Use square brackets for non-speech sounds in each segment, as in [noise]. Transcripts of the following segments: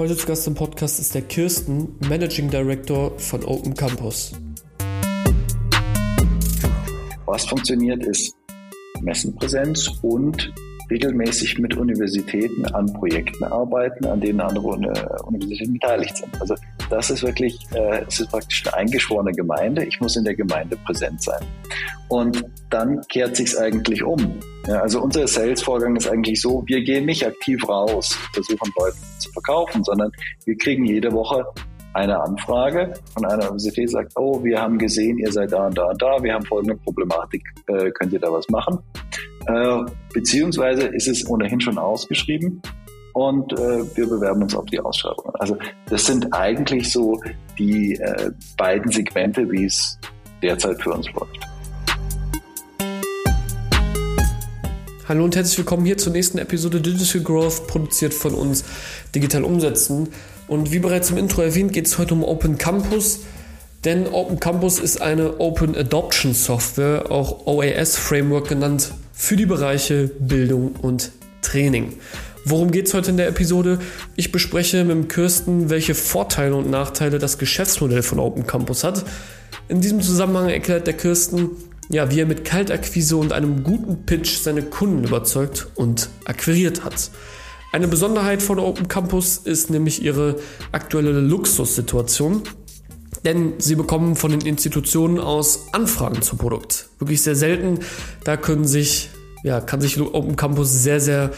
Heute zu Gast im Podcast ist der Kirsten, Managing Director von Open Campus. Was funktioniert, ist Messenpräsenz und regelmäßig mit Universitäten an Projekten arbeiten, an denen andere Universitäten beteiligt sind. Also das ist wirklich, äh, es ist praktisch eine eingeschworene Gemeinde. Ich muss in der Gemeinde präsent sein. Und dann kehrt sich's eigentlich um. Ja, also unser Sales-Vorgang ist eigentlich so, wir gehen nicht aktiv raus, versuchen Leute zu verkaufen, sondern wir kriegen jede Woche eine Anfrage von einer Universität, sagt, oh, wir haben gesehen, ihr seid da und da und da, wir haben folgende Problematik, äh, könnt ihr da was machen? Äh, beziehungsweise ist es ohnehin schon ausgeschrieben und äh, wir bewerben uns auf die Ausschreibungen. Also das sind eigentlich so die äh, beiden Segmente, wie es derzeit für uns läuft. Hallo und herzlich willkommen hier zur nächsten Episode Digital Growth, produziert von uns Digital Umsetzen. Und wie bereits im Intro erwähnt, geht es heute um Open Campus. Denn Open Campus ist eine Open Adoption Software, auch OAS Framework genannt, für die Bereiche Bildung und Training. Worum geht es heute in der Episode? Ich bespreche mit dem Kirsten, welche Vorteile und Nachteile das Geschäftsmodell von Open Campus hat. In diesem Zusammenhang erklärt der Kirsten, ja, wie er mit Kaltakquise und einem guten Pitch seine Kunden überzeugt und akquiriert hat. Eine Besonderheit von Open Campus ist nämlich ihre aktuelle Luxussituation. Denn sie bekommen von den Institutionen aus Anfragen zum Produkt. Wirklich sehr selten. Da können sich, ja, kann sich Open Campus sehr, sehr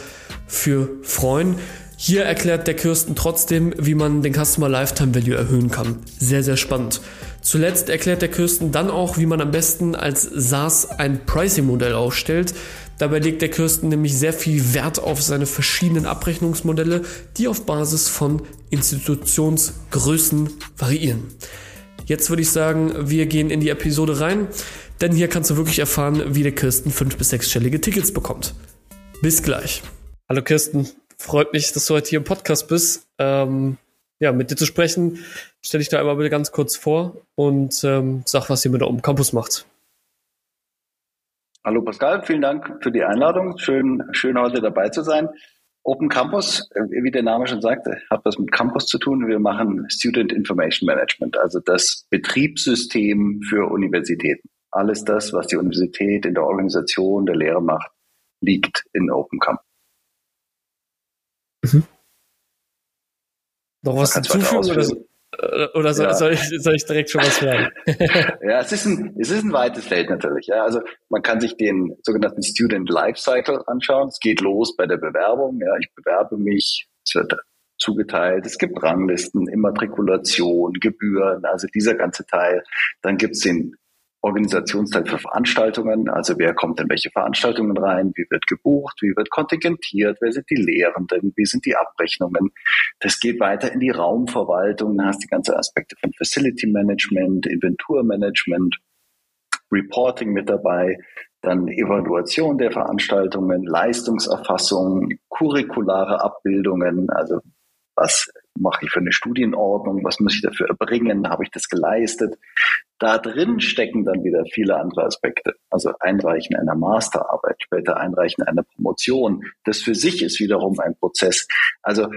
für freuen. Hier erklärt der Kirsten trotzdem, wie man den Customer Lifetime Value erhöhen kann. Sehr, sehr spannend. Zuletzt erklärt der Kirsten dann auch, wie man am besten als SaaS ein Pricing-Modell aufstellt. Dabei legt der Kirsten nämlich sehr viel Wert auf seine verschiedenen Abrechnungsmodelle, die auf Basis von Institutionsgrößen variieren. Jetzt würde ich sagen, wir gehen in die Episode rein, denn hier kannst du wirklich erfahren, wie der Kirsten fünf- bis sechsstellige Tickets bekommt. Bis gleich. Hallo Kirsten, freut mich, dass du heute hier im Podcast bist. Ähm, ja, mit dir zu sprechen. Stell dich da einmal bitte ganz kurz vor und ähm, sag, was ihr mit der Open Campus macht. Hallo Pascal, vielen Dank für die Einladung. Schön, schön heute dabei zu sein. Open Campus, äh, wie der Name schon sagte, hat was mit Campus zu tun. Wir machen Student Information Management, also das Betriebssystem für Universitäten. Alles das, was die Universität in der Organisation der Lehre macht, liegt in Open Campus. Mhm. Noch was hinzufügen oder, oder soll, ja. soll, ich, soll ich direkt schon was sagen? [laughs] ja, es ist, ein, es ist ein weites Feld natürlich. Ja. Also man kann sich den sogenannten Student Lifecycle anschauen. Es geht los bei der Bewerbung. Ja. Ich bewerbe mich, es wird zugeteilt, es gibt Ranglisten, Immatrikulation, Gebühren, also dieser ganze Teil. Dann gibt es den Organisationsteil für Veranstaltungen, also wer kommt in welche Veranstaltungen rein, wie wird gebucht, wie wird kontingentiert, wer sind die Lehrenden, wie sind die Abrechnungen. Das geht weiter in die Raumverwaltung, da hast du die ganzen Aspekte von Facility Management, Inventurmanagement, Reporting mit dabei, dann Evaluation der Veranstaltungen, Leistungserfassung, curriculare Abbildungen, also was mache ich für eine Studienordnung, was muss ich dafür erbringen, habe ich das geleistet. Da drin stecken dann wieder viele andere Aspekte. Also Einreichen einer Masterarbeit, später Einreichen einer Promotion. Das für sich ist wiederum ein Prozess. Also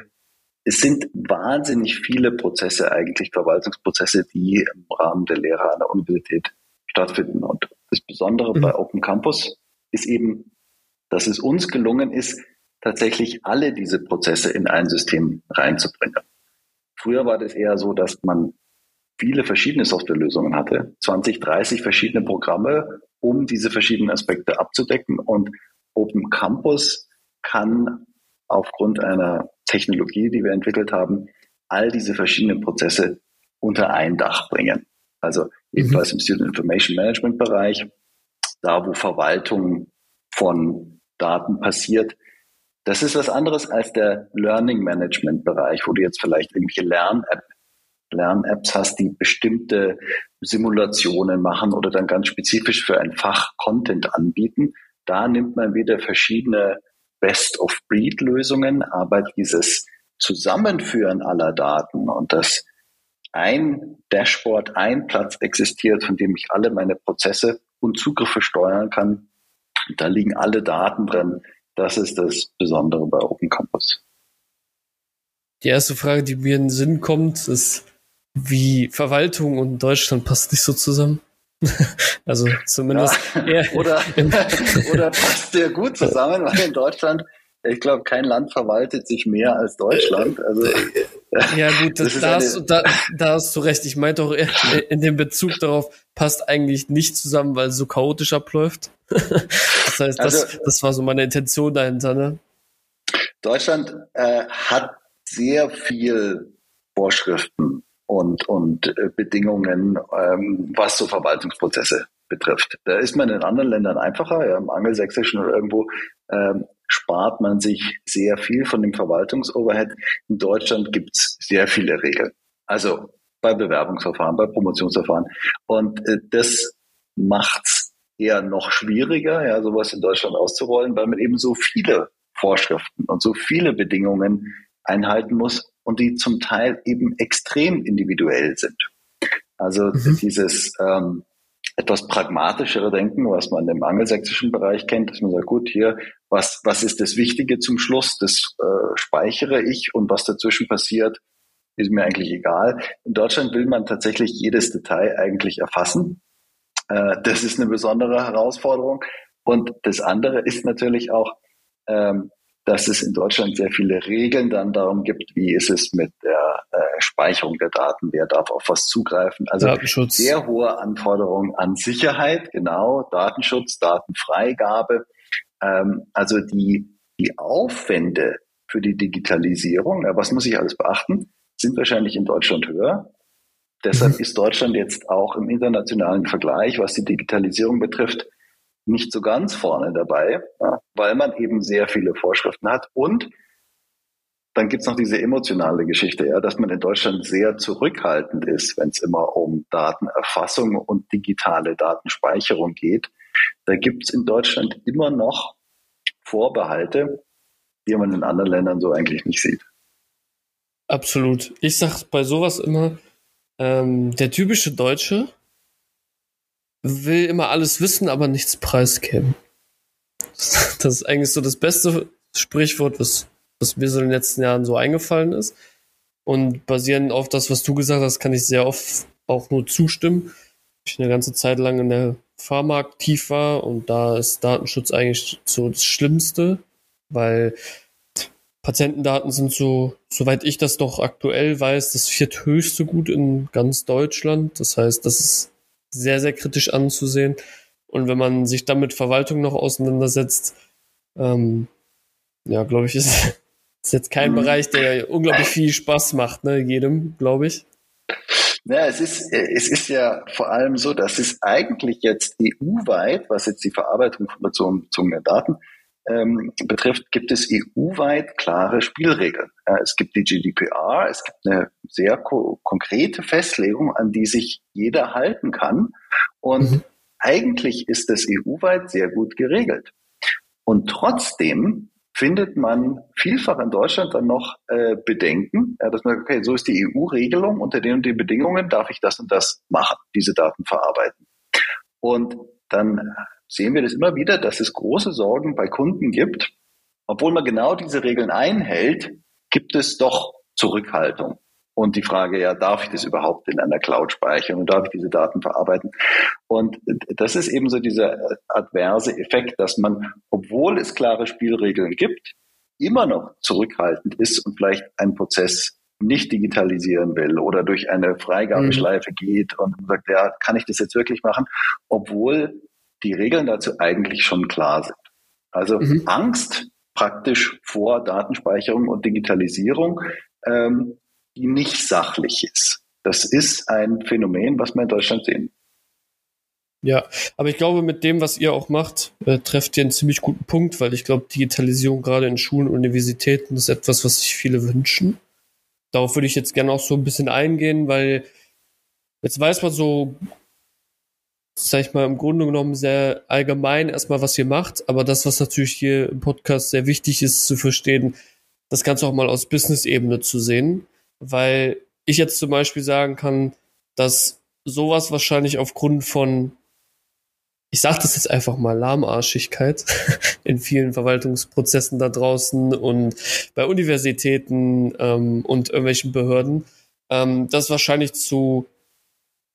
es sind wahnsinnig viele Prozesse, eigentlich Verwaltungsprozesse, die im Rahmen der Lehre an der Universität stattfinden. Und das Besondere mhm. bei Open Campus ist eben, dass es uns gelungen ist, tatsächlich alle diese Prozesse in ein System reinzubringen. Früher war das eher so, dass man viele verschiedene Softwarelösungen hatte, 20, 30 verschiedene Programme, um diese verschiedenen Aspekte abzudecken. Und Open Campus kann aufgrund einer Technologie, die wir entwickelt haben, all diese verschiedenen Prozesse unter ein Dach bringen. Also jedenfalls mhm. im Student Information Management Bereich, da wo Verwaltung von Daten passiert, das ist was anderes als der Learning Management Bereich, wo du jetzt vielleicht irgendwelche Lern-App Lern-Apps hast, die bestimmte Simulationen machen oder dann ganz spezifisch für ein Fach Content anbieten. Da nimmt man wieder verschiedene Best-of-Breed-Lösungen, aber dieses Zusammenführen aller Daten und das ein Dashboard, ein Platz existiert, von dem ich alle meine Prozesse und Zugriffe steuern kann. Da liegen alle Daten drin, das ist das Besondere bei Open Campus. die erste Frage, die mir in den Sinn kommt, ist, wie Verwaltung und Deutschland passt nicht so zusammen. [laughs] also zumindest ja, oder, [laughs] oder passt sehr gut zusammen, weil in Deutschland ich glaube, kein Land verwaltet sich mehr als Deutschland. Also, ja, gut, das, das da, hast du, da, da hast du recht. Ich meinte auch in dem Bezug darauf, passt eigentlich nicht zusammen, weil es so chaotisch abläuft. [laughs] das heißt, das, also, das war so meine Intention dahinter. Ne? Deutschland äh, hat sehr viel Vorschriften und, und äh, Bedingungen, ähm, was so Verwaltungsprozesse betrifft. Da ist man in anderen Ländern einfacher, ja, im Angelsächsischen oder irgendwo ähm, spart man sich sehr viel von dem Verwaltungsoverhead. In Deutschland gibt es sehr viele Regeln. Also bei Bewerbungsverfahren, bei Promotionsverfahren. Und äh, das macht's eher noch schwieriger, ja, sowas in Deutschland auszurollen, weil man eben so viele Vorschriften und so viele Bedingungen einhalten muss und die zum Teil eben extrem individuell sind. Also mhm. dieses ähm, etwas pragmatischere Denken, was man im angelsächsischen Bereich kennt, dass man sagt, gut, hier, was, was ist das Wichtige zum Schluss, das äh, speichere ich und was dazwischen passiert, ist mir eigentlich egal. In Deutschland will man tatsächlich jedes Detail eigentlich erfassen. Äh, das ist eine besondere Herausforderung. Und das andere ist natürlich auch, ähm, dass es in Deutschland sehr viele Regeln dann darum gibt, wie ist es mit der äh, Speicherung der Daten, wer darf auf was zugreifen. Also sehr hohe Anforderungen an Sicherheit, genau, Datenschutz, Datenfreigabe. Ähm, also die, die Aufwände für die Digitalisierung, ja, was muss ich alles beachten, sind wahrscheinlich in Deutschland höher. Deshalb mhm. ist Deutschland jetzt auch im internationalen Vergleich, was die Digitalisierung betrifft, nicht so ganz vorne dabei, ja, weil man eben sehr viele Vorschriften hat. Und dann gibt's noch diese emotionale Geschichte, ja, dass man in Deutschland sehr zurückhaltend ist, wenn es immer um Datenerfassung und digitale Datenspeicherung geht. Da gibt's in Deutschland immer noch Vorbehalte, die man in anderen Ländern so eigentlich nicht sieht. Absolut. Ich sag bei sowas immer, ähm, der typische Deutsche will immer alles wissen, aber nichts preisgeben. [laughs] Das ist eigentlich so das beste Sprichwort, was, was mir so in den letzten Jahren so eingefallen ist. Und basierend auf das, was du gesagt hast, kann ich sehr oft auch nur zustimmen. Ich eine ganze Zeit lang in der Pharma aktiv war und da ist Datenschutz eigentlich so das Schlimmste, weil Patientendaten sind so, soweit ich das doch aktuell weiß, das vierthöchste Gut in ganz Deutschland. Das heißt, das ist sehr, sehr kritisch anzusehen. Und wenn man sich dann mit Verwaltung noch auseinandersetzt, ähm, ja, glaube ich, [laughs] ist, ist jetzt kein mhm. Bereich, der unglaublich viel Spaß macht, ne, jedem, glaube ich. Ja, es ist, es ist ja vor allem so, dass es eigentlich jetzt EU-weit, was jetzt die Verarbeitung von bezogenen Daten ähm, betrifft, gibt es EU-weit klare Spielregeln. Ja, es gibt die GDPR, es gibt eine sehr ko konkrete Festlegung, an die sich jeder halten kann. Und mhm. eigentlich ist das EU-weit sehr gut geregelt. Und trotzdem findet man vielfach in Deutschland dann noch äh, Bedenken, ja, dass man okay, so ist die EU-Regelung, unter den und den Bedingungen darf ich das und das machen, diese Daten verarbeiten. Und dann sehen wir das immer wieder, dass es große Sorgen bei Kunden gibt. Obwohl man genau diese Regeln einhält, gibt es doch Zurückhaltung. Und die Frage, ja, darf ich das überhaupt in einer Cloud speichern und darf ich diese Daten verarbeiten? Und das ist eben so dieser adverse Effekt, dass man, obwohl es klare Spielregeln gibt, immer noch zurückhaltend ist und vielleicht einen Prozess nicht digitalisieren will oder durch eine Freigabeschleife mhm. geht und sagt, ja, kann ich das jetzt wirklich machen? Obwohl die Regeln dazu eigentlich schon klar sind. Also mhm. Angst praktisch vor Datenspeicherung und Digitalisierung, ähm, die nicht sachlich ist. Das ist ein Phänomen, was wir in Deutschland sehen. Ja, aber ich glaube, mit dem, was ihr auch macht, äh, trefft ihr einen ziemlich guten Punkt, weil ich glaube, Digitalisierung gerade in Schulen und Universitäten ist etwas, was sich viele wünschen. Darauf würde ich jetzt gerne auch so ein bisschen eingehen, weil jetzt weiß man so sag ich mal, im Grunde genommen sehr allgemein erstmal, was ihr macht, aber das, was natürlich hier im Podcast sehr wichtig ist zu verstehen, das Ganze auch mal aus Business-Ebene zu sehen, weil ich jetzt zum Beispiel sagen kann, dass sowas wahrscheinlich aufgrund von, ich sage das jetzt einfach mal, Lahmarschigkeit [laughs] in vielen Verwaltungsprozessen da draußen und bei Universitäten ähm, und irgendwelchen Behörden, ähm, das wahrscheinlich zu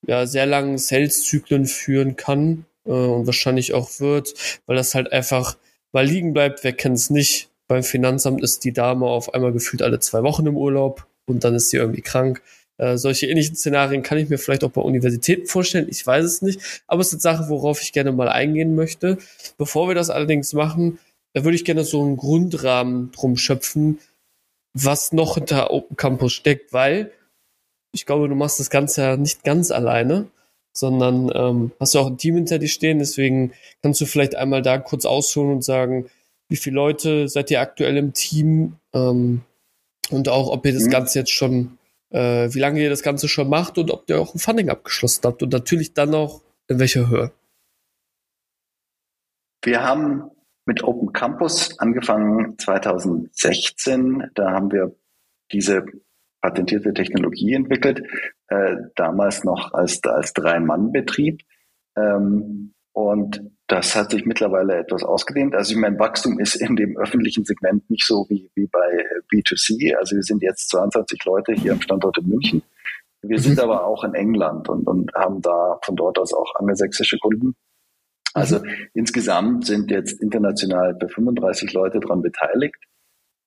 ja, sehr langen Sales-Zyklen führen kann äh, und wahrscheinlich auch wird, weil das halt einfach mal liegen bleibt. Wer kennt es nicht? Beim Finanzamt ist die Dame auf einmal gefühlt alle zwei Wochen im Urlaub und dann ist sie irgendwie krank. Äh, solche ähnlichen Szenarien kann ich mir vielleicht auch bei Universitäten vorstellen. Ich weiß es nicht. Aber es sind Sachen, worauf ich gerne mal eingehen möchte. Bevor wir das allerdings machen, da würde ich gerne so einen Grundrahmen drum schöpfen, was noch hinter Open Campus steckt, weil ich glaube, du machst das Ganze ja nicht ganz alleine, sondern ähm, hast du auch ein Team hinter dir stehen. Deswegen kannst du vielleicht einmal da kurz ausholen und sagen, wie viele Leute seid ihr aktuell im Team ähm, und auch, ob ihr das mhm. Ganze jetzt schon äh, wie lange ihr das Ganze schon macht und ob ihr auch ein Funding abgeschlossen habt und natürlich dann auch in welcher Höhe. Wir haben mit Open Campus angefangen 2016. Da haben wir diese patentierte Technologie entwickelt, äh, damals noch als, als Drei-Mann-Betrieb. Ähm, und das hat sich mittlerweile etwas ausgedehnt. Also ich mein Wachstum ist in dem öffentlichen Segment nicht so wie, wie bei B2C. Also wir sind jetzt 22 Leute hier am Standort in München. Wir mhm. sind aber auch in England und, und haben da von dort aus auch angelsächsische Kunden. Also mhm. insgesamt sind jetzt international bei 35 Leute daran beteiligt.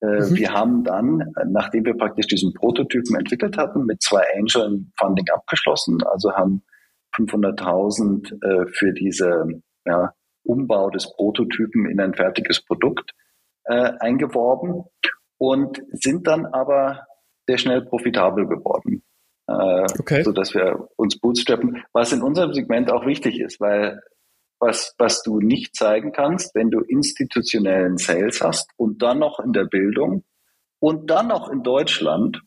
Äh, mhm. Wir haben dann, nachdem wir praktisch diesen Prototypen entwickelt hatten, mit zwei Angel Funding abgeschlossen, also haben 500.000 äh, für diese ja, Umbau des Prototypen in ein fertiges Produkt äh, eingeworben und sind dann aber sehr schnell profitabel geworden. Äh, okay. so dass wir uns bootstrappen, was in unserem Segment auch wichtig ist, weil was, was du nicht zeigen kannst, wenn du institutionellen Sales hast und dann noch in der Bildung und dann noch in Deutschland,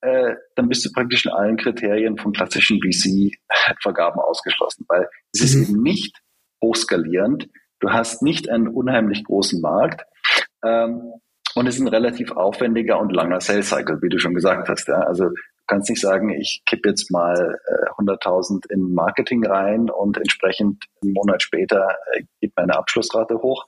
äh, dann bist du praktisch in allen Kriterien von klassischen VC-Vergaben ausgeschlossen, weil es ist mhm. eben nicht hochskalierend. Du hast nicht einen unheimlich großen Markt. Ähm, und es ist ein relativ aufwendiger und langer Sales Cycle, wie du schon gesagt hast. Ja? Also kannst nicht sagen, ich kippe jetzt mal äh, 100.000 in Marketing rein und entsprechend einen Monat später äh, geht meine Abschlussrate hoch.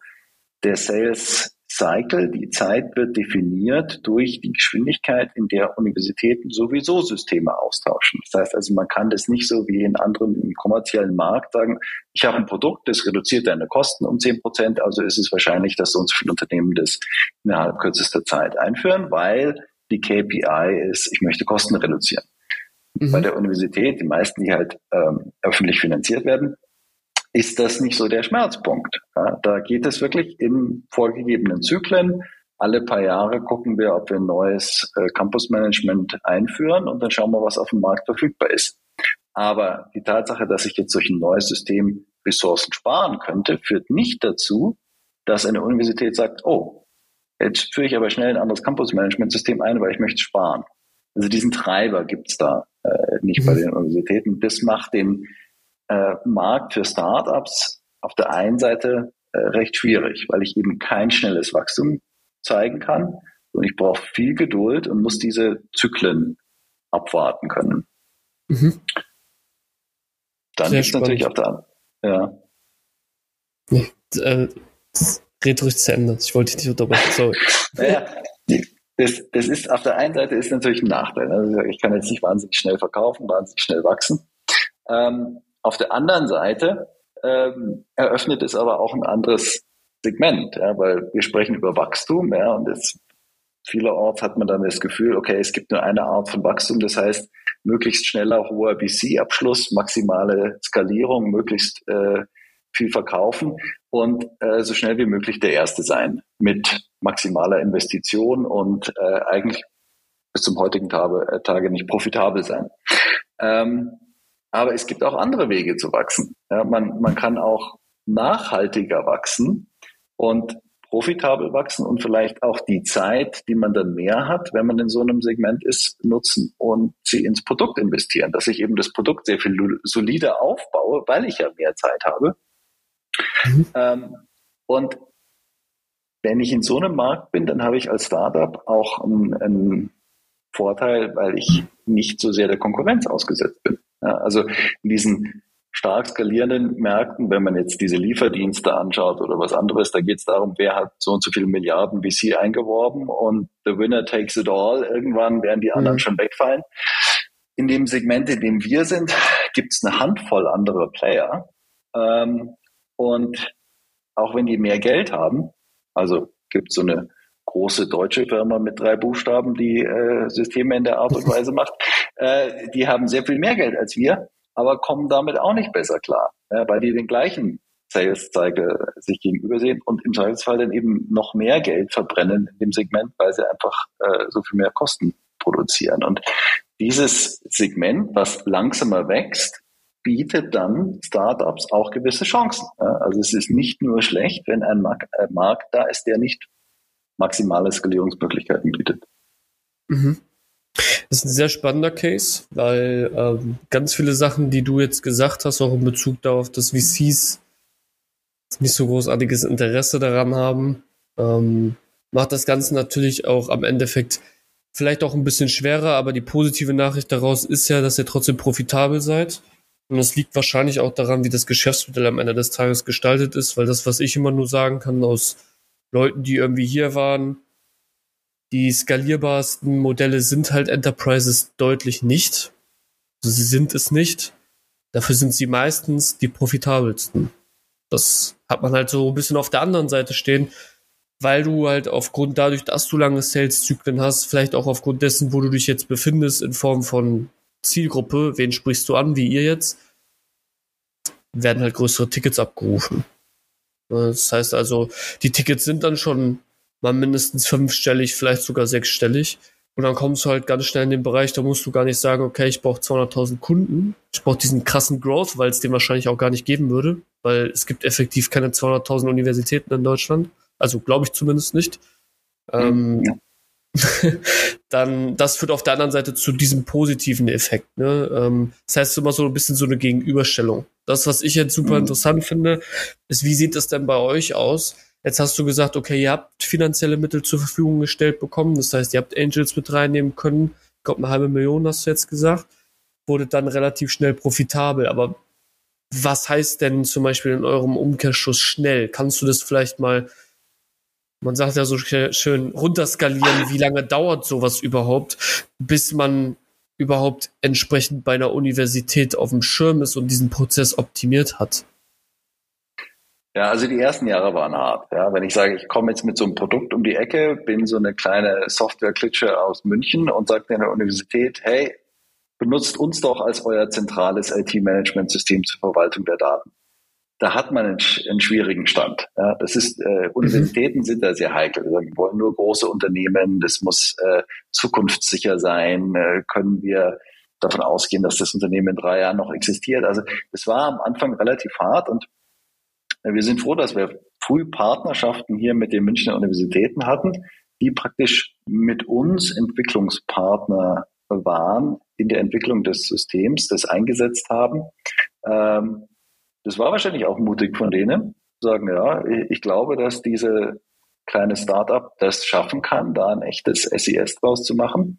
Der Sales Cycle, die Zeit wird definiert durch die Geschwindigkeit, in der Universitäten sowieso Systeme austauschen. Das heißt also, man kann das nicht so wie in anderen im kommerziellen Markt sagen, ich habe ein Produkt, das reduziert deine Kosten um zehn Prozent, also ist es wahrscheinlich, dass so viele Unternehmen das innerhalb kürzester Zeit einführen, weil die KPI ist, ich möchte Kosten reduzieren. Mhm. Bei der Universität, die meisten, die halt ähm, öffentlich finanziert werden, ist das nicht so der Schmerzpunkt. Ja, da geht es wirklich in vorgegebenen Zyklen. Alle paar Jahre gucken wir, ob wir ein neues äh, Campus-Management einführen und dann schauen wir, was auf dem Markt verfügbar ist. Aber die Tatsache, dass ich jetzt durch ein neues System Ressourcen sparen könnte, führt nicht dazu, dass eine Universität sagt, oh, jetzt führe ich aber schnell ein anderes Campus-Management-System ein, weil ich möchte sparen. Also diesen Treiber gibt's da äh, nicht mhm. bei den Universitäten. Das macht den äh, Markt für Startups auf der einen Seite äh, recht schwierig, weil ich eben kein schnelles Wachstum zeigen kann und ich brauche viel Geduld und muss diese Zyklen abwarten können. Mhm. Dann ist natürlich auf der ja. ja äh, red ruhig zu Ende. Ich wollte dich nicht unterbrechen. Sorry. [laughs] Naja, das, das ist auf der einen Seite ist natürlich ein Nachteil. Also ich kann jetzt nicht wahnsinnig schnell verkaufen, wahnsinnig schnell wachsen. Ähm, auf der anderen Seite ähm, eröffnet es aber auch ein anderes Segment, ja, weil wir sprechen über Wachstum, ja, und jetzt vielerorts hat man dann das Gefühl, okay, es gibt nur eine Art von Wachstum, das heißt möglichst schneller hoher BC-Abschluss, maximale Skalierung, möglichst äh, viel verkaufen und äh, so schnell wie möglich der Erste sein mit maximaler Investition und äh, eigentlich bis zum heutigen Tage, äh, Tage nicht profitabel sein. Ähm, aber es gibt auch andere Wege zu wachsen. Ja, man, man kann auch nachhaltiger wachsen und profitabel wachsen und vielleicht auch die Zeit, die man dann mehr hat, wenn man in so einem Segment ist, nutzen und sie ins Produkt investieren, dass ich eben das Produkt sehr viel solider aufbaue, weil ich ja mehr Zeit habe. Mhm. Ähm, und wenn ich in so einem Markt bin, dann habe ich als Startup auch einen, einen Vorteil, weil ich nicht so sehr der Konkurrenz ausgesetzt bin. Ja, also in diesen stark skalierenden Märkten, wenn man jetzt diese Lieferdienste anschaut oder was anderes, da geht es darum, wer hat so und so viele Milliarden VC eingeworben und the winner takes it all. Irgendwann werden die anderen mhm. schon wegfallen. In dem Segment, in dem wir sind, gibt es eine Handvoll anderer Player. Ähm, und auch wenn die mehr Geld haben, also gibt es so eine große deutsche Firma mit drei Buchstaben, die äh, Systeme in der Art und Weise macht, [laughs] äh, die haben sehr viel mehr Geld als wir aber kommen damit auch nicht besser klar, ja, weil die den gleichen Sales Cycle sich gegenüber sehen und im Zweifelsfall dann eben noch mehr Geld verbrennen in dem Segment, weil sie einfach äh, so viel mehr Kosten produzieren. Und dieses Segment, was langsamer wächst, bietet dann Startups auch gewisse Chancen. Also es ist nicht nur schlecht, wenn ein Markt, äh, Markt da ist, der nicht maximale Skalierungsmöglichkeiten bietet. Mhm. Das ist ein sehr spannender Case, weil ähm, ganz viele Sachen, die du jetzt gesagt hast, auch in Bezug darauf, dass VCs nicht so großartiges Interesse daran haben, ähm, macht das Ganze natürlich auch am Endeffekt vielleicht auch ein bisschen schwerer, aber die positive Nachricht daraus ist ja, dass ihr trotzdem profitabel seid. Und es liegt wahrscheinlich auch daran, wie das Geschäftsmodell am Ende des Tages gestaltet ist, weil das, was ich immer nur sagen kann aus Leuten, die irgendwie hier waren, die skalierbarsten Modelle sind halt Enterprises deutlich nicht. Also sie sind es nicht. Dafür sind sie meistens die profitabelsten. Das hat man halt so ein bisschen auf der anderen Seite stehen, weil du halt aufgrund dadurch, dass du lange Sales-Zyklen hast, vielleicht auch aufgrund dessen, wo du dich jetzt befindest, in Form von Zielgruppe, wen sprichst du an, wie ihr jetzt, werden halt größere Tickets abgerufen. Das heißt also, die Tickets sind dann schon mal mindestens fünfstellig, vielleicht sogar sechsstellig. Und dann kommst du halt ganz schnell in den Bereich, da musst du gar nicht sagen, okay, ich brauche 200.000 Kunden. Ich brauche diesen krassen Growth, weil es den wahrscheinlich auch gar nicht geben würde, weil es gibt effektiv keine 200.000 Universitäten in Deutschland. Also glaube ich zumindest nicht. Ähm, ja. [laughs] dann, das führt auf der anderen Seite zu diesem positiven Effekt. Ne? Ähm, das heißt immer so ein bisschen so eine Gegenüberstellung. Das, was ich jetzt super mhm. interessant finde, ist, wie sieht das denn bei euch aus? Jetzt hast du gesagt, okay, ihr habt finanzielle Mittel zur Verfügung gestellt bekommen. Das heißt, ihr habt Angels mit reinnehmen können. Ich glaube, eine halbe Million hast du jetzt gesagt. Wurde dann relativ schnell profitabel. Aber was heißt denn zum Beispiel in eurem Umkehrschuss schnell? Kannst du das vielleicht mal, man sagt ja so schön, runterskalieren? Wie lange dauert sowas überhaupt, bis man überhaupt entsprechend bei einer Universität auf dem Schirm ist und diesen Prozess optimiert hat? Ja, also die ersten Jahre waren hart. Ja, wenn ich sage, ich komme jetzt mit so einem Produkt um die Ecke, bin so eine kleine Software-Klitsche aus München und sage der Universität, hey, benutzt uns doch als euer zentrales IT-Management-System zur Verwaltung der Daten. Da hat man einen, einen schwierigen Stand. Ja, das ist, äh, Universitäten mhm. sind da sehr heikel. Wir wollen nur große Unternehmen, das muss äh, zukunftssicher sein, äh, können wir davon ausgehen, dass das Unternehmen in drei Jahren noch existiert. Also das war am Anfang relativ hart und wir sind froh, dass wir früh Partnerschaften hier mit den Münchner Universitäten hatten, die praktisch mit uns Entwicklungspartner waren in der Entwicklung des Systems, das eingesetzt haben. Ähm, das war wahrscheinlich auch mutig von denen, sagen, ja, ich glaube, dass diese kleine Startup das schaffen kann, da ein echtes SES draus zu machen.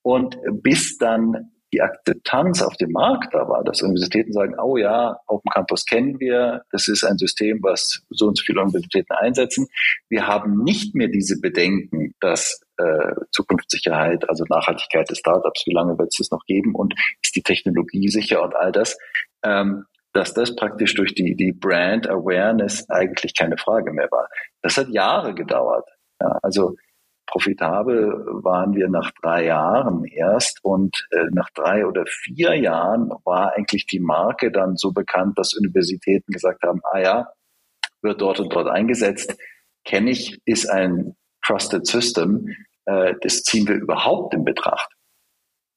Und bis dann die Akzeptanz auf dem Markt da war, dass Universitäten sagen, oh ja, Open Campus kennen wir, das ist ein System, was so und so viele Universitäten einsetzen. Wir haben nicht mehr diese Bedenken, dass äh, Zukunftssicherheit, also Nachhaltigkeit des Startups, wie lange wird es das noch geben und ist die Technologie sicher und all das, ähm, dass das praktisch durch die, die Brand Awareness eigentlich keine Frage mehr war. Das hat Jahre gedauert. Ja, also profitabel waren wir nach drei Jahren erst und äh, nach drei oder vier Jahren war eigentlich die Marke dann so bekannt, dass Universitäten gesagt haben, ah ja, wird dort und dort eingesetzt, kenne ich, ist ein Trusted System, äh, das ziehen wir überhaupt in Betracht.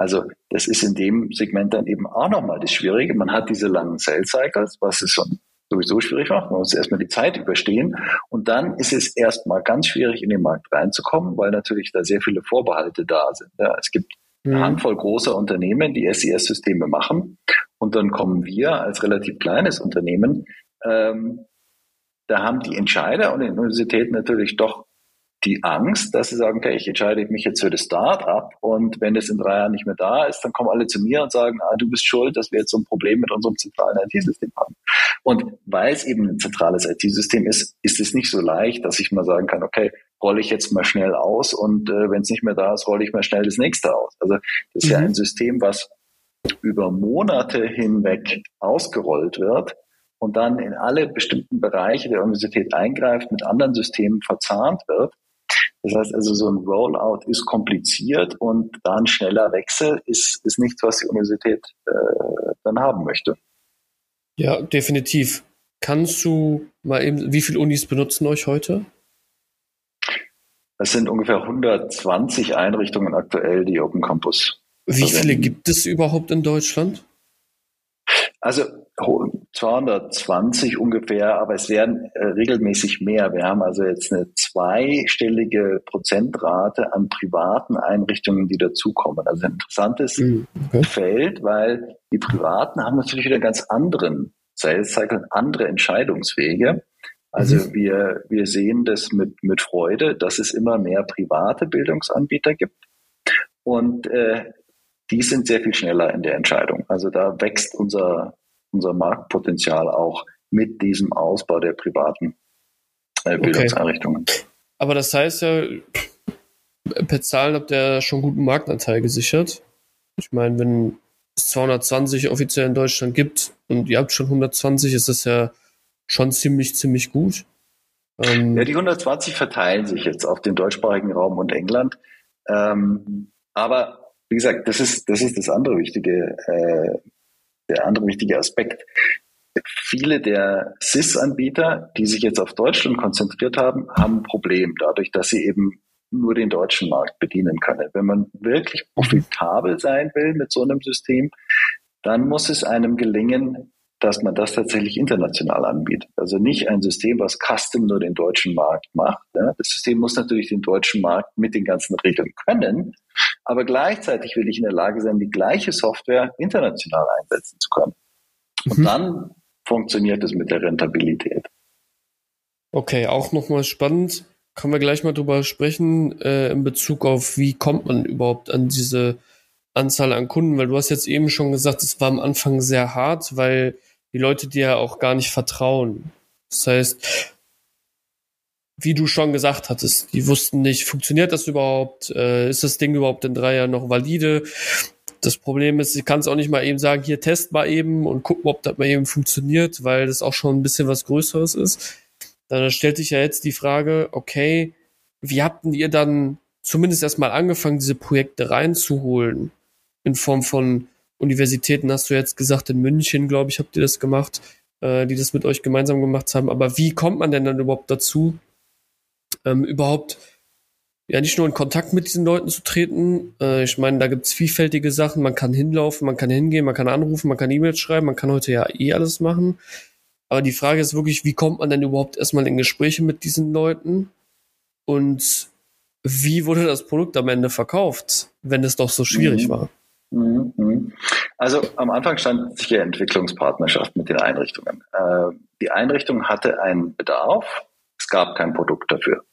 Also das ist in dem Segment dann eben auch nochmal das Schwierige. Man hat diese langen Sales Cycles, was ist schon sowieso schwierig macht. Man muss erstmal die Zeit überstehen. Und dann ist es erstmal ganz schwierig, in den Markt reinzukommen, weil natürlich da sehr viele Vorbehalte da sind. Ja, es gibt eine mhm. Handvoll großer Unternehmen, die SES-Systeme machen. Und dann kommen wir als relativ kleines Unternehmen. Ähm, da haben die Entscheider und die Universitäten natürlich doch die Angst, dass sie sagen, okay, ich entscheide mich jetzt für das Start-up und wenn es in drei Jahren nicht mehr da ist, dann kommen alle zu mir und sagen, ah, du bist schuld, dass wir jetzt so ein Problem mit unserem zentralen IT-System haben. Und weil es eben ein zentrales IT-System ist, ist es nicht so leicht, dass ich mal sagen kann, okay, rolle ich jetzt mal schnell aus und äh, wenn es nicht mehr da ist, rolle ich mal schnell das nächste aus. Also das ist mhm. ja ein System, was über Monate hinweg ausgerollt wird und dann in alle bestimmten Bereiche der Universität eingreift, mit anderen Systemen verzahnt wird. Das heißt also, so ein Rollout ist kompliziert und da ein schneller Wechsel ist, ist nichts, was die Universität äh, dann haben möchte. Ja, definitiv. Kannst du mal eben, wie viele Unis benutzen euch heute? Es sind ungefähr 120 Einrichtungen aktuell, die Open Campus. Wie viele gibt es überhaupt in Deutschland? Also 220 ungefähr, aber es werden äh, regelmäßig mehr. Wir haben also jetzt eine zweistellige Prozentrate an privaten Einrichtungen, die dazukommen. Also ein interessantes mhm, okay. Feld, weil die Privaten haben natürlich wieder ganz anderen Sales Cycle, andere Entscheidungswege. Also mhm. wir, wir sehen das mit, mit Freude, dass es immer mehr private Bildungsanbieter gibt. Und äh, die sind sehr viel schneller in der Entscheidung. Also da wächst unser, unser Marktpotenzial auch mit diesem Ausbau der privaten äh, Bildungseinrichtungen. Okay. Aber das heißt ja, per Zahlen habt ihr schon guten Marktanteil gesichert. Ich meine, wenn es 220 offiziell in Deutschland gibt und ihr habt schon 120, ist das ja schon ziemlich, ziemlich gut. Ähm, ja, die 120 verteilen sich jetzt auf den deutschsprachigen Raum und England. Ähm, aber wie gesagt, das ist das, ist das andere wichtige, äh, der andere wichtige Aspekt. Viele der SIS-Anbieter, die sich jetzt auf Deutschland konzentriert haben, haben ein Problem dadurch, dass sie eben nur den deutschen Markt bedienen können. Wenn man wirklich profitabel sein will mit so einem System, dann muss es einem gelingen, dass man das tatsächlich international anbietet. Also nicht ein System, was custom nur den deutschen Markt macht. Ja. Das System muss natürlich den deutschen Markt mit den ganzen Regeln können, aber gleichzeitig will ich in der Lage sein, die gleiche Software international einsetzen zu können. Und mhm. dann funktioniert es mit der Rentabilität. Okay, auch nochmal spannend. Können wir gleich mal drüber sprechen äh, in Bezug auf, wie kommt man überhaupt an diese Anzahl an Kunden? Weil du hast jetzt eben schon gesagt, es war am Anfang sehr hart, weil die Leute dir auch gar nicht vertrauen. Das heißt, wie du schon gesagt hattest, die wussten nicht, funktioniert das überhaupt? Äh, ist das Ding überhaupt in drei Jahren noch valide? Das Problem ist, ich kann es auch nicht mal eben sagen, hier test mal eben und gucken, ob das mal eben funktioniert, weil das auch schon ein bisschen was Größeres ist. Dann stellt sich ja jetzt die Frage, okay, wie habt ihr dann zumindest erstmal angefangen, diese Projekte reinzuholen? In Form von Universitäten hast du jetzt gesagt, in München, glaube ich, habt ihr das gemacht, äh, die das mit euch gemeinsam gemacht haben. Aber wie kommt man denn dann überhaupt dazu, ähm, überhaupt ja nicht nur in Kontakt mit diesen Leuten zu treten? Äh, ich meine, da gibt es vielfältige Sachen. Man kann hinlaufen, man kann hingehen, man kann anrufen, man kann E-Mails schreiben, man kann heute ja eh alles machen. Aber die Frage ist wirklich, wie kommt man denn überhaupt erstmal in Gespräche mit diesen Leuten? Und wie wurde das Produkt am Ende verkauft, wenn es doch so schwierig mhm. war? Mhm, mhm. Also am Anfang stand sich ja Entwicklungspartnerschaft mit den Einrichtungen. Äh, die Einrichtung hatte einen Bedarf, es gab kein Produkt dafür.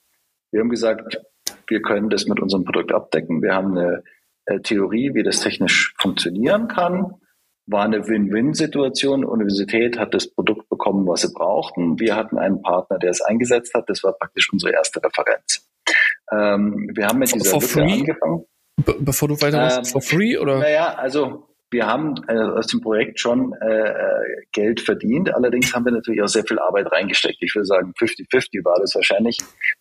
Wir haben gesagt, wir können das mit unserem Produkt abdecken. Wir haben eine äh, Theorie, wie das technisch funktionieren kann. War eine Win-Win-Situation. Universität hat das Produkt bekommen, was sie brauchten. Wir hatten einen Partner, der es eingesetzt hat. Das war praktisch unsere erste Referenz. Ähm, wir haben mit dieser Lücke angefangen. Be bevor du weitermachst, ähm, for free oder? Naja, also wir haben äh, aus dem Projekt schon äh, Geld verdient. Allerdings haben wir natürlich auch sehr viel Arbeit reingesteckt. Ich würde sagen, 50-50 war das wahrscheinlich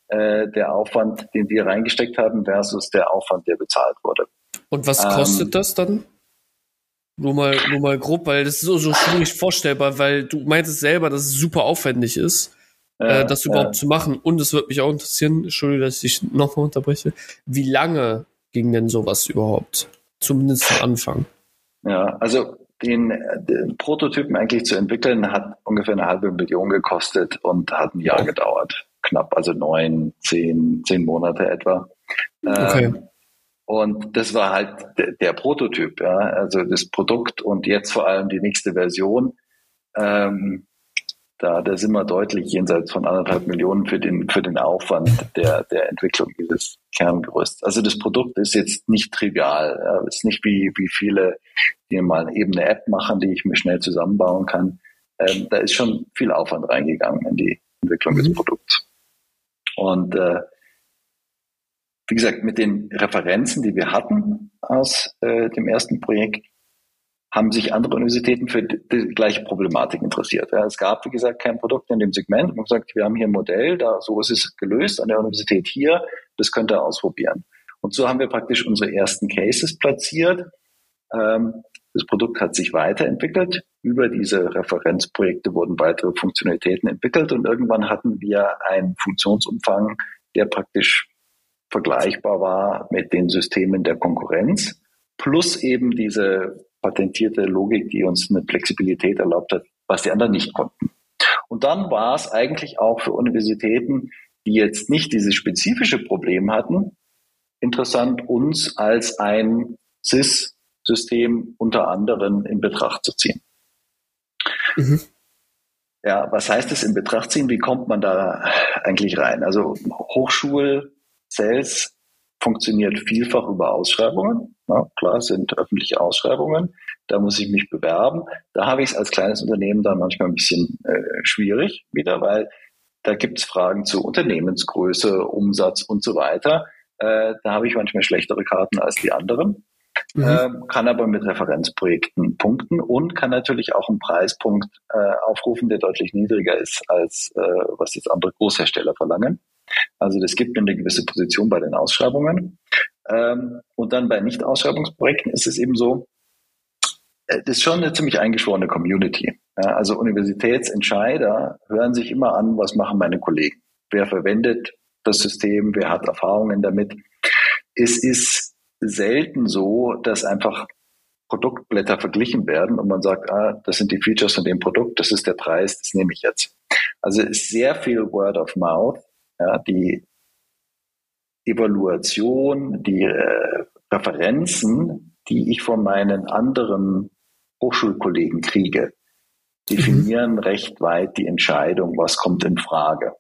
äh, der Aufwand, den wir reingesteckt haben, versus der Aufwand, der bezahlt wurde. Und was kostet ähm, das dann? Nur mal, nur mal grob, weil das ist so, so schwierig vorstellbar, weil du meintest selber, dass es super aufwendig ist, äh, das überhaupt zu machen. Und es würde mich auch interessieren, Entschuldigung, dass ich dich nochmal unterbreche, wie lange ging denn sowas überhaupt? Zumindest am Anfang. Ja, also den, den, Prototypen eigentlich zu entwickeln, hat ungefähr eine halbe Million gekostet und hat ein Jahr gedauert. Knapp, also neun, zehn, zehn Monate etwa. Okay. Ähm, und das war halt der, der Prototyp, ja, also das Produkt und jetzt vor allem die nächste Version. Ähm, da, da sind wir deutlich jenseits von anderthalb Millionen für den, für den Aufwand der, der Entwicklung dieses Kerngerüsts. Also das Produkt ist jetzt nicht trivial. Ja, ist nicht wie, wie viele, die mal eben eine App machen, die ich mir schnell zusammenbauen kann. Ähm, da ist schon viel Aufwand reingegangen in die Entwicklung mhm. des Produkts. Und äh, wie gesagt, mit den Referenzen, die wir hatten aus äh, dem ersten Projekt, haben sich andere Universitäten für die, gleiche Problematik interessiert. Ja, es gab, wie gesagt, kein Produkt in dem Segment. Man hat gesagt, wir haben hier ein Modell, da so ist es gelöst an der Universität hier, das könnt ihr ausprobieren. Und so haben wir praktisch unsere ersten Cases platziert. Ähm, das Produkt hat sich weiterentwickelt. Über diese Referenzprojekte wurden weitere Funktionalitäten entwickelt und irgendwann hatten wir einen Funktionsumfang, der praktisch vergleichbar war mit den Systemen der Konkurrenz, plus eben diese patentierte Logik, die uns eine Flexibilität erlaubt hat, was die anderen nicht konnten. Und dann war es eigentlich auch für Universitäten, die jetzt nicht dieses spezifische Problem hatten, interessant, uns als ein SIS-System unter anderem in Betracht zu ziehen. Mhm. Ja, was heißt es in Betracht ziehen? Wie kommt man da eigentlich rein? Also Hochschul-Sales funktioniert vielfach über Ausschreibungen. Ja, klar, sind öffentliche Ausschreibungen. Da muss ich mich bewerben. Da habe ich es als kleines Unternehmen dann manchmal ein bisschen äh, schwierig wieder, weil da gibt es Fragen zu Unternehmensgröße, Umsatz und so weiter. Äh, da habe ich manchmal schlechtere Karten als die anderen. Mhm. Äh, kann aber mit Referenzprojekten punkten und kann natürlich auch einen Preispunkt äh, aufrufen, der deutlich niedriger ist, als äh, was jetzt andere Großhersteller verlangen. Also das gibt eine gewisse Position bei den Ausschreibungen. Ähm, und dann bei Nicht-Ausschreibungsprojekten ist es eben so, äh, das ist schon eine ziemlich eingeschworene Community. Also Universitätsentscheider hören sich immer an, was machen meine Kollegen. Wer verwendet das System, wer hat Erfahrungen damit. Es ist selten so, dass einfach Produktblätter verglichen werden und man sagt, ah, das sind die Features von dem Produkt, das ist der Preis, das nehme ich jetzt. Also ist sehr viel Word of Mouth ja, die Evaluation, die äh, Referenzen, die ich von meinen anderen Hochschulkollegen kriege, definieren mhm. recht weit die Entscheidung, was kommt in Frage.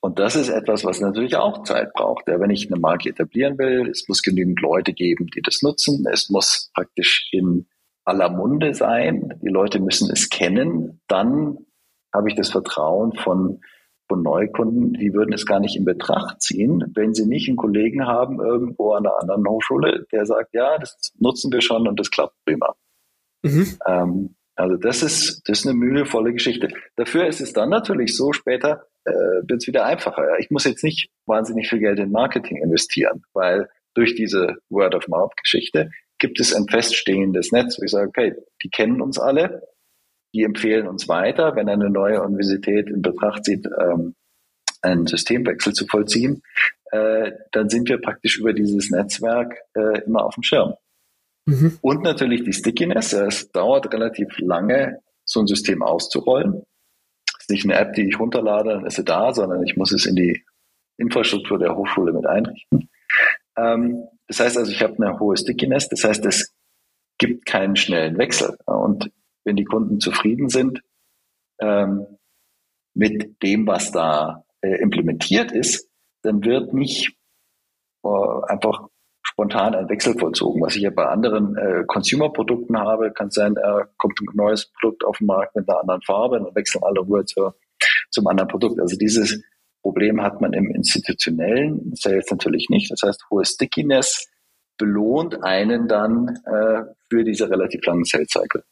Und das ist etwas, was natürlich auch Zeit braucht. Ja, wenn ich eine Marke etablieren will, es muss genügend Leute geben, die das nutzen. Es muss praktisch in aller Munde sein. Die Leute müssen es kennen. Dann habe ich das Vertrauen von, von Neukunden, die würden es gar nicht in Betracht ziehen, wenn sie nicht einen Kollegen haben irgendwo an einer anderen Hochschule, der sagt, ja, das nutzen wir schon und das klappt prima. Mhm. Ähm, also das ist, das ist eine mühevolle Geschichte. Dafür ist es dann natürlich so, später äh, wird es wieder einfacher. Ich muss jetzt nicht wahnsinnig viel Geld in Marketing investieren, weil durch diese Word-of-Mouth-Geschichte gibt es ein feststehendes Netz, wo ich sage, okay, die kennen uns alle, die empfehlen uns weiter, wenn eine neue Universität in Betracht zieht, ähm, einen Systemwechsel zu vollziehen, äh, dann sind wir praktisch über dieses Netzwerk äh, immer auf dem Schirm. Mhm. Und natürlich die Stickiness. Es dauert relativ lange, so ein System auszurollen. Es ist nicht eine App, die ich runterlade, dann ist sie da, sondern ich muss es in die Infrastruktur der Hochschule mit einrichten. Ähm, das heißt also, ich habe eine hohe Stickiness. Das heißt, es gibt keinen schnellen Wechsel. Und wenn die Kunden zufrieden sind ähm, mit dem, was da äh, implementiert ist, dann wird nicht äh, einfach spontan ein Wechsel vollzogen. Was ich ja bei anderen äh, Consumer-Produkten habe, kann sein, äh, kommt ein neues Produkt auf den Markt mit einer anderen Farbe, dann wechseln alle rüber zu, zum anderen Produkt. Also dieses Problem hat man im institutionellen Sales natürlich nicht. Das heißt, hohe Stickiness belohnt einen dann äh, für diese relativ langen Sales Cycle.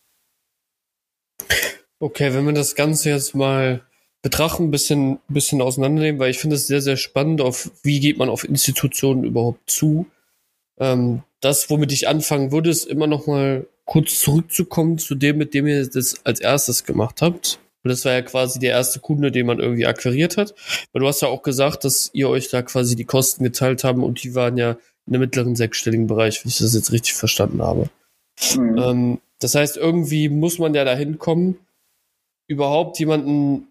Okay, wenn wir das Ganze jetzt mal betrachten, ein bisschen, bisschen auseinandernehmen, weil ich finde es sehr, sehr spannend, auf wie geht man auf Institutionen überhaupt zu. Ähm, das, womit ich anfangen würde, ist immer noch mal kurz zurückzukommen zu dem, mit dem ihr das als erstes gemacht habt. Und das war ja quasi der erste Kunde, den man irgendwie akquiriert hat. Weil du hast ja auch gesagt, dass ihr euch da quasi die Kosten geteilt haben und die waren ja in einem mittleren sechsstelligen Bereich, wenn ich das jetzt richtig verstanden habe. Mhm. Ähm, das heißt, irgendwie muss man ja dahin kommen, überhaupt jemanden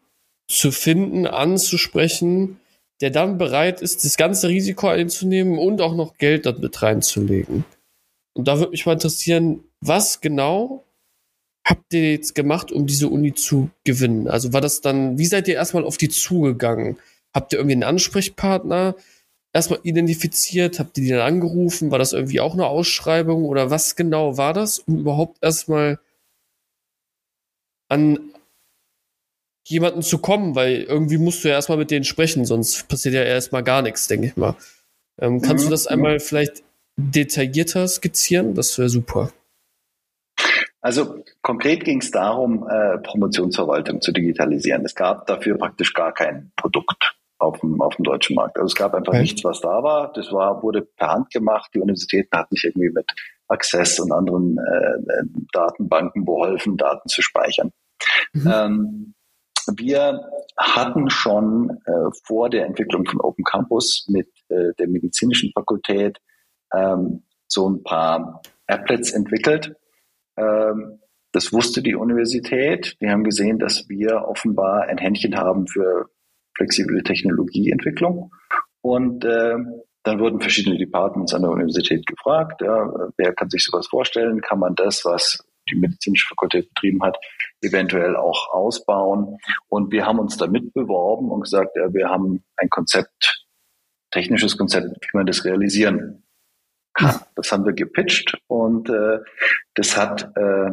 zu finden, anzusprechen, der dann bereit ist, das ganze Risiko einzunehmen und auch noch Geld damit reinzulegen. Und da würde mich mal interessieren, was genau habt ihr jetzt gemacht, um diese Uni zu gewinnen? Also war das dann, wie seid ihr erstmal auf die zugegangen? Habt ihr irgendwie einen Ansprechpartner erstmal identifiziert? Habt ihr die dann angerufen? War das irgendwie auch eine Ausschreibung oder was genau war das, um überhaupt erstmal an jemanden zu kommen? Weil irgendwie musst du ja erstmal mit denen sprechen, sonst passiert ja erstmal gar nichts, denke ich mal. Ähm, kannst mhm. du das einmal vielleicht detaillierter skizzieren? Das wäre super. Also konkret ging es darum, äh, Promotionsverwaltung zu digitalisieren. Es gab dafür praktisch gar kein Produkt auf dem, auf dem deutschen Markt. Also es gab einfach okay. nichts, was da war. Das war, wurde per Hand gemacht. Die Universitäten hatten sich irgendwie mit Access und anderen äh, Datenbanken beholfen, Daten zu speichern. Mhm. Ähm, wir hatten schon äh, vor der Entwicklung von Open Campus mit äh, der medizinischen Fakultät ähm, so ein paar Applets entwickelt, ähm, das wusste die Universität. Die haben gesehen, dass wir offenbar ein Händchen haben für flexible Technologieentwicklung. Und äh, dann wurden verschiedene Departments an der Universität gefragt, ja, wer kann sich sowas vorstellen? Kann man das, was die medizinische Fakultät betrieben hat, eventuell auch ausbauen? Und wir haben uns damit beworben und gesagt, ja, wir haben ein Konzept, technisches Konzept, wie man das realisieren das haben wir gepitcht und äh, das hat äh,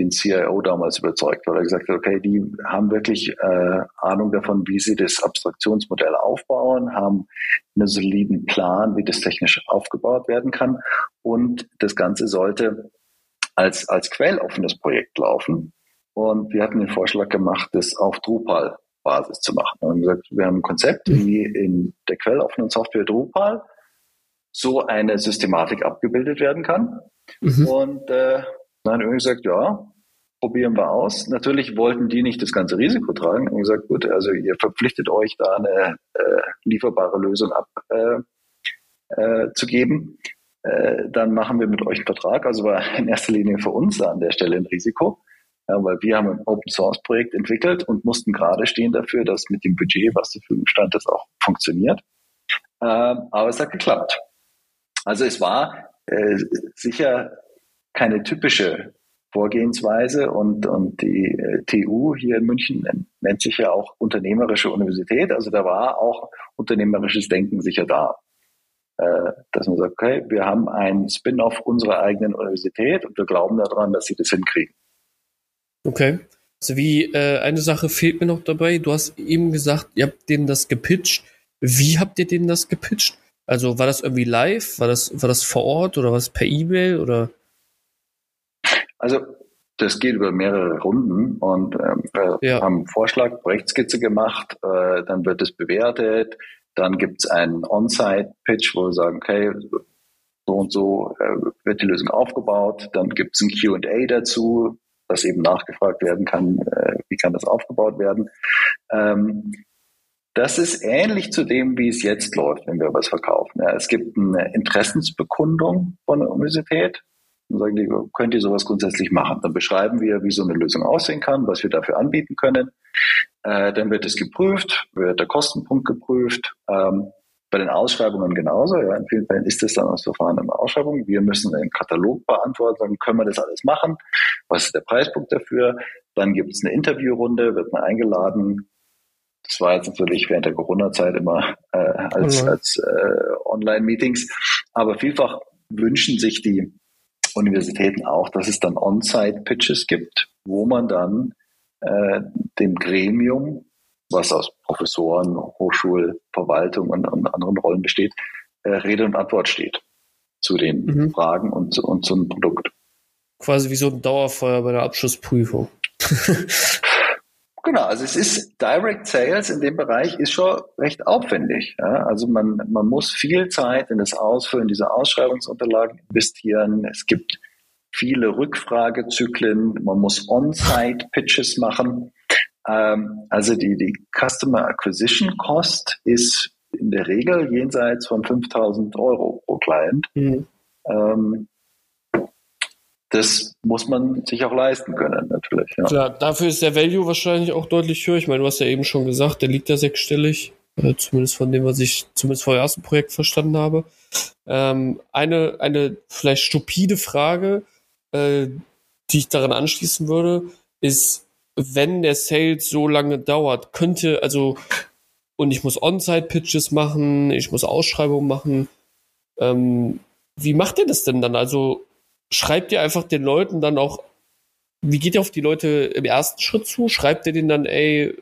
den CIO damals überzeugt, weil er gesagt hat, okay, die haben wirklich äh, Ahnung davon, wie sie das Abstraktionsmodell aufbauen, haben einen soliden Plan, wie das technisch aufgebaut werden kann und das Ganze sollte als, als quelloffenes Projekt laufen. Und wir hatten den Vorschlag gemacht, das auf Drupal Basis zu machen. Wir haben gesagt, wir haben ein Konzept wie in der quelloffenen Software Drupal so eine Systematik abgebildet werden kann. Mhm. Und äh, dann haben wir gesagt, ja, probieren wir aus. Natürlich wollten die nicht das ganze Risiko tragen und gesagt, gut, also ihr verpflichtet euch da eine äh, lieferbare Lösung abzugeben. Äh, äh, äh, dann machen wir mit euch einen Vertrag. Also war in erster Linie für uns an der Stelle ein Risiko, ja, weil wir haben ein Open Source Projekt entwickelt und mussten gerade stehen dafür, dass mit dem Budget, was zur Verfügung stand, das auch funktioniert. Ähm, aber es hat geklappt. Also es war äh, sicher keine typische Vorgehensweise und, und die äh, TU hier in München nennt sich ja auch unternehmerische Universität. Also da war auch unternehmerisches Denken sicher da. Äh, dass man sagt, okay, wir haben ein Spin-off unserer eigenen Universität und wir glauben daran, dass sie das hinkriegen. Okay. Also wie äh, eine Sache fehlt mir noch dabei. Du hast eben gesagt, ihr habt denen das gepitcht. Wie habt ihr denen das gepitcht? Also war das irgendwie live? War das, war das vor Ort oder was per E-Mail oder? Also das geht über mehrere Runden und ähm, wir ja. haben einen Vorschlag, Projektskizze gemacht, äh, dann wird es bewertet, dann gibt es einen On-Site-Pitch, wo wir sagen, okay, so und so äh, wird die Lösung aufgebaut, dann gibt es ein QA dazu, dass eben nachgefragt werden kann, äh, wie kann das aufgebaut werden. Ähm, das ist ähnlich zu dem, wie es jetzt läuft, wenn wir was verkaufen. Ja, es gibt eine Interessensbekundung von der Universität. Dann sagen die, könnt ihr sowas grundsätzlich machen? Dann beschreiben wir, wie so eine Lösung aussehen kann, was wir dafür anbieten können. Äh, dann wird es geprüft, wird der Kostenpunkt geprüft. Ähm, bei den Ausschreibungen genauso. Ja, in vielen Fällen ist das dann das Verfahren einer Ausschreibung. Wir müssen einen Katalog beantworten, sagen, können wir das alles machen? Was ist der Preispunkt dafür? Dann gibt es eine Interviewrunde, wird man eingeladen, das war jetzt natürlich während der Corona-Zeit immer äh, als, mhm. als äh, Online-Meetings. Aber vielfach wünschen sich die Universitäten auch, dass es dann On-Site-Pitches gibt, wo man dann äh, dem Gremium, was aus Professoren, Hochschulverwaltung und, und anderen Rollen besteht, äh, Rede und Antwort steht zu den mhm. Fragen und, und zum Produkt. Quasi wie so ein Dauerfeuer bei der Abschlussprüfung. [laughs] Genau, also es ist Direct Sales in dem Bereich ist schon recht aufwendig. Ja? Also man, man muss viel Zeit in das Ausfüllen dieser Ausschreibungsunterlagen investieren. Es gibt viele Rückfragezyklen. Man muss On-Site-Pitches machen. Ähm, also die, die Customer Acquisition Cost ist in der Regel jenseits von 5000 Euro pro Client. Mhm. Ähm, das muss man sich auch leisten können, natürlich. Ja. Klar, dafür ist der Value wahrscheinlich auch deutlich höher. Ich meine, du hast ja eben schon gesagt, der liegt da sechsstellig, äh, zumindest von dem, was ich zumindest vor dem ersten Projekt verstanden habe. Ähm, eine, eine vielleicht stupide Frage. Äh, die ich daran anschließen würde, ist, wenn der Sales so lange dauert, könnte, also, und ich muss On-Site-Pitches machen, ich muss Ausschreibungen machen, ähm, wie macht ihr das denn dann? Also, schreibt ihr einfach den Leuten dann auch, wie geht ihr auf die Leute im ersten Schritt zu? Schreibt ihr denen dann, ey,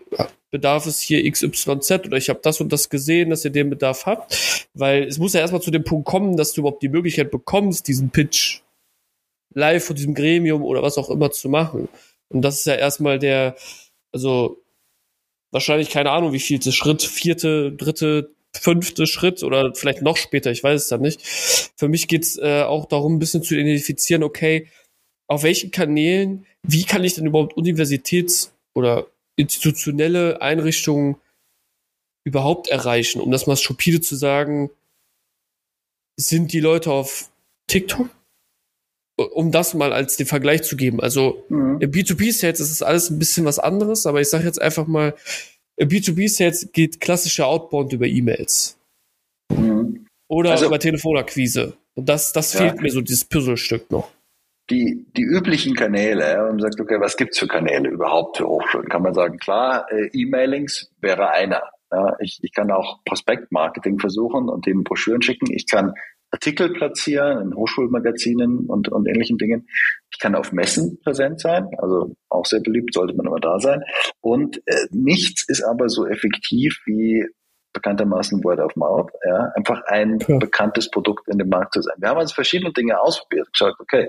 Bedarf ist hier XYZ oder ich habe das und das gesehen, dass ihr den Bedarf habt? Weil es muss ja erstmal zu dem Punkt kommen, dass du überhaupt die Möglichkeit bekommst, diesen Pitch live vor diesem Gremium oder was auch immer zu machen. Und das ist ja erstmal der, also wahrscheinlich keine Ahnung, wie vielte Schritt, vierte, dritte, fünfte Schritt oder vielleicht noch später, ich weiß es dann nicht. Für mich geht's äh, auch darum, ein bisschen zu identifizieren, okay, auf welchen Kanälen, wie kann ich denn überhaupt Universitäts- oder institutionelle Einrichtungen überhaupt erreichen? Um das mal stupide zu sagen, sind die Leute auf TikTok? Um das mal als den Vergleich zu geben. Also mhm. im B2B-Sales ist es alles ein bisschen was anderes, aber ich sage jetzt einfach mal, B2B-Sales geht klassischer Outbound über E-Mails. Mhm. Oder also, über Telefonakquise. Und das, das ja. fehlt mir so, dieses Puzzlestück noch die, die üblichen Kanäle und man sagt, okay, was gibt's für Kanäle überhaupt für Hochschulen? Kann man sagen, klar, äh, E-Mailings wäre einer. Ja, ich, ich kann auch Prospektmarketing versuchen und denen Broschüren schicken. Ich kann Artikel platzieren in Hochschulmagazinen und, und ähnlichen Dingen. Ich kann auf Messen präsent sein, also auch sehr beliebt, sollte man immer da sein. Und äh, nichts ist aber so effektiv wie bekanntermaßen Word of Mouth, ja, einfach ein ja. bekanntes Produkt in dem Markt zu sein. Wir haben also verschiedene Dinge ausprobiert, geschaut, okay,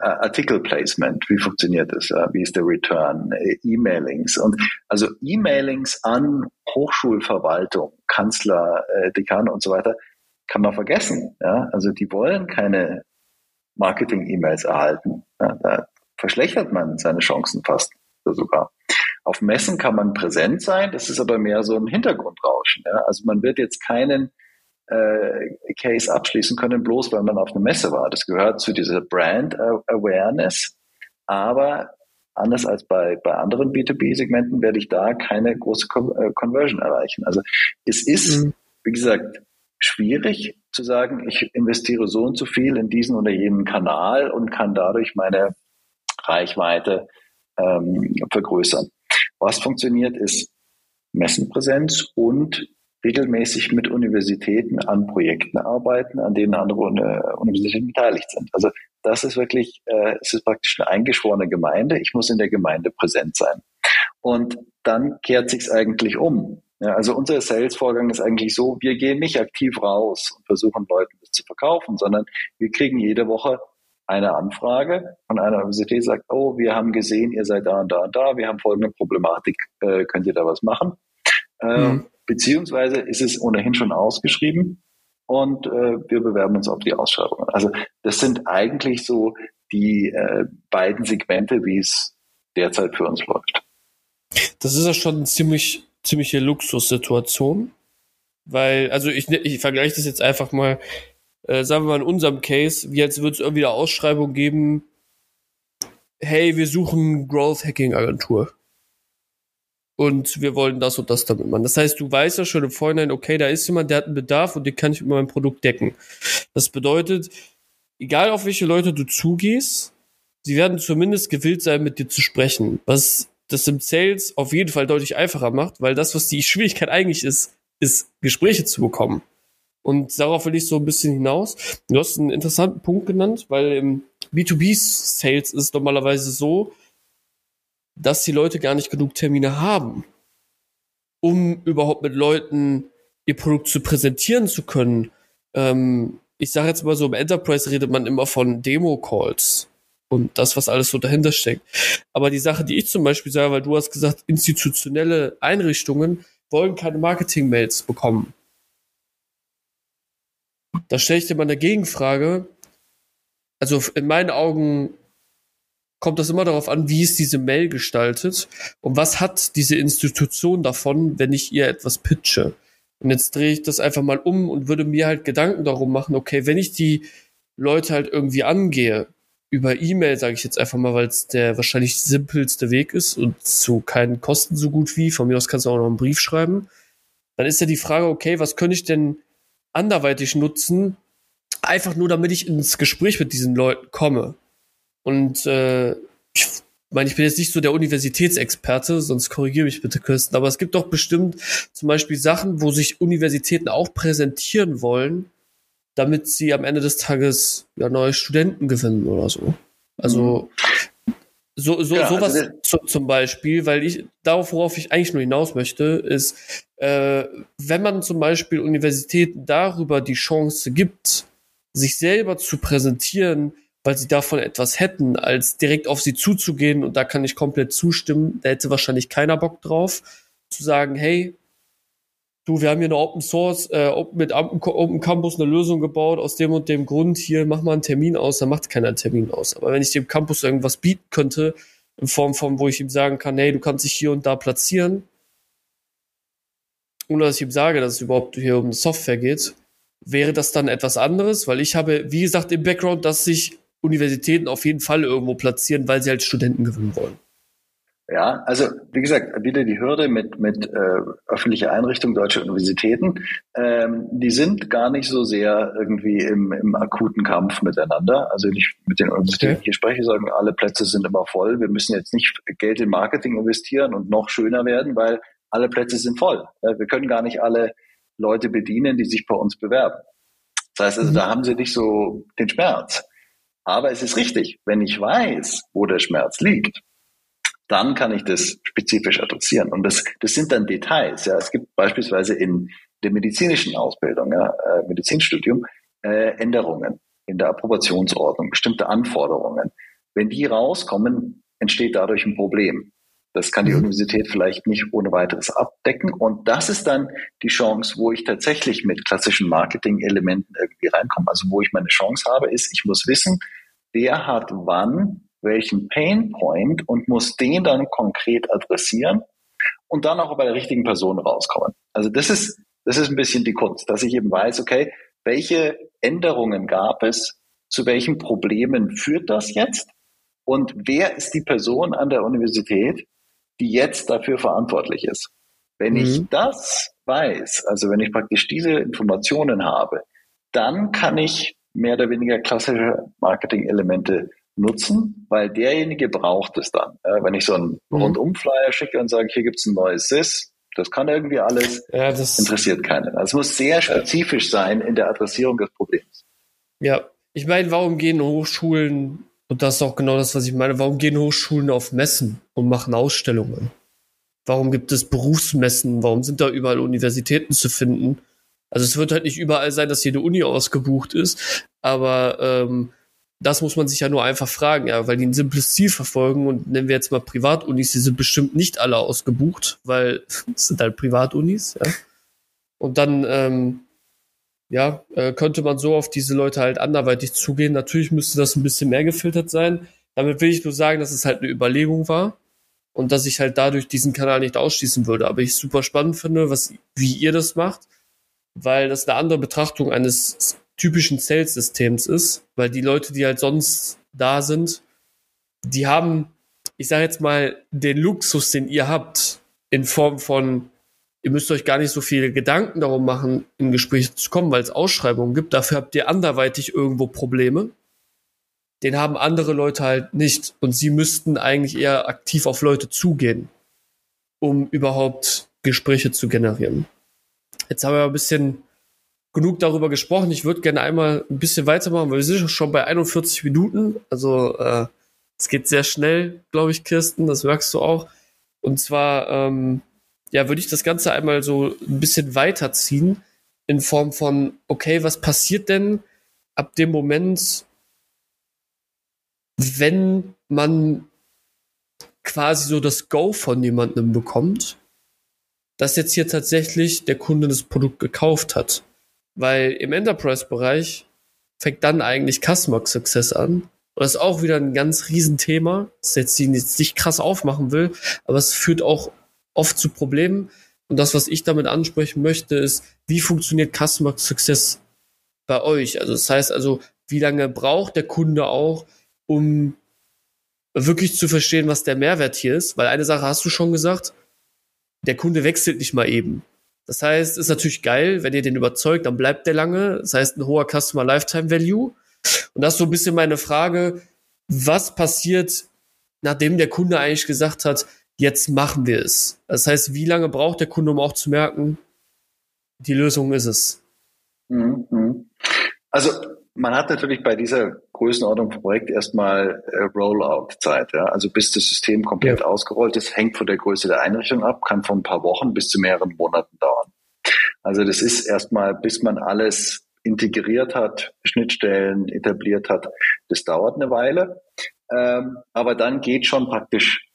äh, Artikel Placement, wie funktioniert das? Wie ist der Return? Äh, E-Mailings und also E-Mailings an Hochschulverwaltung, Kanzler, äh, Dekane und so weiter kann man vergessen. Ja? Also die wollen keine Marketing-E-Mails erhalten. Ja? Da verschlechtert man seine Chancen fast sogar. Auf Messen kann man präsent sein, das ist aber mehr so ein Hintergrundrauschen. Ja? Also man wird jetzt keinen äh, Case abschließen können, bloß weil man auf einer Messe war. Das gehört zu dieser Brand Awareness. Aber anders als bei, bei anderen B2B-Segmenten werde ich da keine große äh, Conversion erreichen. Also es ist, mhm. wie gesagt, schwierig zu sagen, ich investiere so und so viel in diesen oder jenen Kanal und kann dadurch meine Reichweite ähm, vergrößern. Was funktioniert, ist Messenpräsenz und regelmäßig mit Universitäten an Projekten arbeiten, an denen andere Universitäten beteiligt sind. Also das ist wirklich, äh, es ist praktisch eine eingeschworene Gemeinde. Ich muss in der Gemeinde präsent sein. Und dann kehrt sich's eigentlich um. Ja, also unser Sales-Vorgang ist eigentlich so, wir gehen nicht aktiv raus und versuchen Leuten das zu verkaufen, sondern wir kriegen jede Woche eine Anfrage von einer Universität, sagt, oh, wir haben gesehen, ihr seid da und da und da, wir haben folgende Problematik, äh, könnt ihr da was machen? Mhm beziehungsweise ist es ohnehin schon ausgeschrieben und äh, wir bewerben uns auf die Ausschreibungen. Also das sind eigentlich so die äh, beiden Segmente, wie es derzeit für uns läuft. Das ist ja schon ziemlich, ziemliche Luxussituation, weil, also ich, ich vergleiche das jetzt einfach mal, äh, sagen wir mal in unserem Case, jetzt wird es irgendwie eine Ausschreibung geben, hey, wir suchen Growth Hacking Agentur und wir wollen das und das damit machen. Das heißt, du weißt ja schon im Vorhinein, okay, da ist jemand, der hat einen Bedarf und den kann ich mit meinem Produkt decken. Das bedeutet, egal auf welche Leute du zugehst, sie werden zumindest gewillt sein, mit dir zu sprechen. Was das im Sales auf jeden Fall deutlich einfacher macht, weil das, was die Schwierigkeit eigentlich ist, ist Gespräche zu bekommen. Und darauf will ich so ein bisschen hinaus. Du hast einen interessanten Punkt genannt, weil im B2B-Sales ist normalerweise so, dass die Leute gar nicht genug Termine haben, um überhaupt mit Leuten ihr Produkt zu präsentieren zu können. Ähm, ich sage jetzt mal so, im Enterprise redet man immer von Demo-Calls und das, was alles so dahinter steckt. Aber die Sache, die ich zum Beispiel sage, weil du hast gesagt, institutionelle Einrichtungen wollen keine Marketing-Mails bekommen. Da stelle ich dir mal eine Gegenfrage. Also in meinen Augen kommt das immer darauf an, wie ist diese Mail gestaltet und was hat diese Institution davon, wenn ich ihr etwas pitche. Und jetzt drehe ich das einfach mal um und würde mir halt Gedanken darum machen, okay, wenn ich die Leute halt irgendwie angehe, über E-Mail, sage ich jetzt einfach mal, weil es der wahrscheinlich simpelste Weg ist und zu keinen Kosten so gut wie, von mir aus kannst du auch noch einen Brief schreiben, dann ist ja die Frage, okay, was könnte ich denn anderweitig nutzen, einfach nur damit ich ins Gespräch mit diesen Leuten komme. Und äh, ich meine, ich bin jetzt nicht so der Universitätsexperte, sonst korrigiere mich bitte, Kirsten, aber es gibt doch bestimmt zum Beispiel Sachen, wo sich Universitäten auch präsentieren wollen, damit sie am Ende des Tages ja neue Studenten gewinnen oder so. Also mhm. so, so ja, sowas also zu, zum Beispiel, weil ich darauf, worauf ich eigentlich nur hinaus möchte, ist, äh, wenn man zum Beispiel Universitäten darüber die Chance gibt, sich selber zu präsentieren, weil sie davon etwas hätten, als direkt auf sie zuzugehen, und da kann ich komplett zustimmen, da hätte wahrscheinlich keiner Bock drauf, zu sagen, hey, du, wir haben hier eine Open Source, äh, mit Open Campus eine Lösung gebaut, aus dem und dem Grund, hier, mach mal einen Termin aus, dann macht keiner einen Termin aus. Aber wenn ich dem Campus irgendwas bieten könnte, in Form von, wo ich ihm sagen kann, hey, du kannst dich hier und da platzieren, ohne dass ich ihm sage, dass es überhaupt hier um Software geht, wäre das dann etwas anderes, weil ich habe, wie gesagt, im Background, dass sich Universitäten auf jeden Fall irgendwo platzieren, weil sie halt Studenten gewinnen wollen. Ja, also wie gesagt, wieder die Hürde mit, mit äh, öffentlicher Einrichtung deutscher Universitäten, ähm, die sind gar nicht so sehr irgendwie im, im akuten Kampf miteinander. Also wenn ich mit den Universitäten okay. hier spreche, sagen, alle Plätze sind immer voll. Wir müssen jetzt nicht Geld in Marketing investieren und noch schöner werden, weil alle Plätze sind voll. Wir können gar nicht alle Leute bedienen, die sich bei uns bewerben. Das heißt also, mhm. da haben sie nicht so den Schmerz. Aber es ist richtig, wenn ich weiß, wo der Schmerz liegt, dann kann ich das spezifisch adressieren. Und das, das sind dann Details. Ja. Es gibt beispielsweise in der medizinischen Ausbildung, ja, äh, Medizinstudium, äh, Änderungen in der Approbationsordnung, bestimmte Anforderungen. Wenn die rauskommen, entsteht dadurch ein Problem. Das kann die mhm. Universität vielleicht nicht ohne weiteres abdecken. Und das ist dann die Chance, wo ich tatsächlich mit klassischen Marketing-Elementen irgendwie reinkomme. Also wo ich meine Chance habe, ist, ich muss wissen, wer hat wann welchen Pain Point und muss den dann konkret adressieren und dann auch bei der richtigen Person rauskommen. Also das ist, das ist ein bisschen die Kunst, dass ich eben weiß, okay, welche Änderungen gab es, zu welchen Problemen führt das jetzt und wer ist die Person an der Universität, die jetzt dafür verantwortlich ist. Wenn mhm. ich das weiß, also wenn ich praktisch diese Informationen habe, dann kann ich mehr oder weniger klassische Marketing-Elemente nutzen, weil derjenige braucht es dann. wenn ich so einen mhm. Rundum-Flyer schicke und sage, hier gibt es ein neues SIS, das kann irgendwie alles, ja, das interessiert keinen. Also es muss sehr spezifisch sein in der Adressierung des Problems. Ja, ich meine, warum gehen Hochschulen und das ist auch genau das, was ich meine. Warum gehen Hochschulen auf Messen und machen Ausstellungen? Warum gibt es Berufsmessen? Warum sind da überall Universitäten zu finden? Also es wird halt nicht überall sein, dass jede Uni ausgebucht ist, aber ähm, das muss man sich ja nur einfach fragen, ja, weil die ein simples Ziel verfolgen und nennen wir jetzt mal Privatunis, die sind bestimmt nicht alle ausgebucht, weil [laughs] es sind halt Privatunis, ja. Und dann ähm, ja, äh, könnte man so auf diese Leute halt anderweitig zugehen. Natürlich müsste das ein bisschen mehr gefiltert sein. Damit will ich nur sagen, dass es halt eine Überlegung war und dass ich halt dadurch diesen Kanal nicht ausschließen würde. Aber ich super spannend finde, was, wie ihr das macht, weil das eine andere Betrachtung eines typischen Sales-Systems ist, weil die Leute, die halt sonst da sind, die haben, ich sage jetzt mal, den Luxus, den ihr habt, in Form von ihr müsst euch gar nicht so viele Gedanken darum machen, in Gespräche zu kommen, weil es Ausschreibungen gibt. Dafür habt ihr anderweitig irgendwo Probleme. Den haben andere Leute halt nicht. Und sie müssten eigentlich eher aktiv auf Leute zugehen, um überhaupt Gespräche zu generieren. Jetzt haben wir ein bisschen genug darüber gesprochen. Ich würde gerne einmal ein bisschen weitermachen, weil wir sind schon bei 41 Minuten. Also äh, es geht sehr schnell, glaube ich, Kirsten. Das merkst du auch. Und zwar ähm, ja, würde ich das Ganze einmal so ein bisschen weiterziehen in Form von, okay, was passiert denn ab dem Moment, wenn man quasi so das Go von jemandem bekommt, dass jetzt hier tatsächlich der Kunde das Produkt gekauft hat. Weil im Enterprise-Bereich fängt dann eigentlich Customer Success an. Und das ist auch wieder ein ganz Riesenthema, das jetzt nicht krass aufmachen will, aber es führt auch oft zu Problemen. Und das, was ich damit ansprechen möchte, ist, wie funktioniert Customer Success bei euch? Also das heißt also, wie lange braucht der Kunde auch, um wirklich zu verstehen, was der Mehrwert hier ist? Weil eine Sache hast du schon gesagt, der Kunde wechselt nicht mal eben. Das heißt, ist natürlich geil, wenn ihr den überzeugt, dann bleibt der lange. Das heißt, ein hoher Customer Lifetime Value. Und das ist so ein bisschen meine Frage, was passiert, nachdem der Kunde eigentlich gesagt hat, jetzt machen wir es. Das heißt, wie lange braucht der Kunde, um auch zu merken, die Lösung ist es? Mhm, mhm. Also man hat natürlich bei dieser Größenordnung vom Projekt erstmal äh, Rollout-Zeit. Ja? Also bis das System komplett ja. ausgerollt ist, hängt von der Größe der Einrichtung ab, kann von ein paar Wochen bis zu mehreren Monaten dauern. Also das ist erstmal, bis man alles integriert hat, Schnittstellen etabliert hat, das dauert eine Weile. Ähm, aber dann geht schon praktisch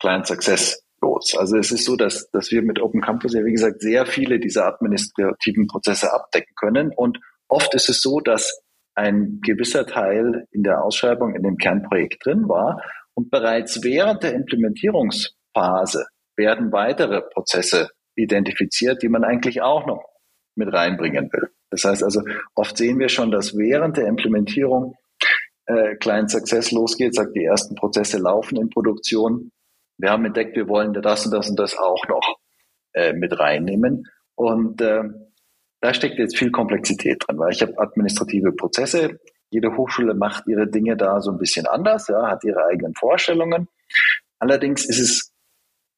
Client Success los. Also es ist so, dass, dass wir mit Open Campus ja, wie gesagt, sehr viele dieser administrativen Prozesse abdecken können. Und oft ist es so, dass ein gewisser Teil in der Ausschreibung in dem Kernprojekt drin war und bereits während der Implementierungsphase werden weitere Prozesse identifiziert, die man eigentlich auch noch mit reinbringen will. Das heißt also, oft sehen wir schon, dass während der Implementierung äh, Client Success losgeht, sagt, die ersten Prozesse laufen in Produktion. Wir haben entdeckt, wir wollen das und das und das auch noch äh, mit reinnehmen. Und äh, da steckt jetzt viel Komplexität drin, weil ich habe administrative Prozesse. Jede Hochschule macht ihre Dinge da so ein bisschen anders, ja, hat ihre eigenen Vorstellungen. Allerdings ist es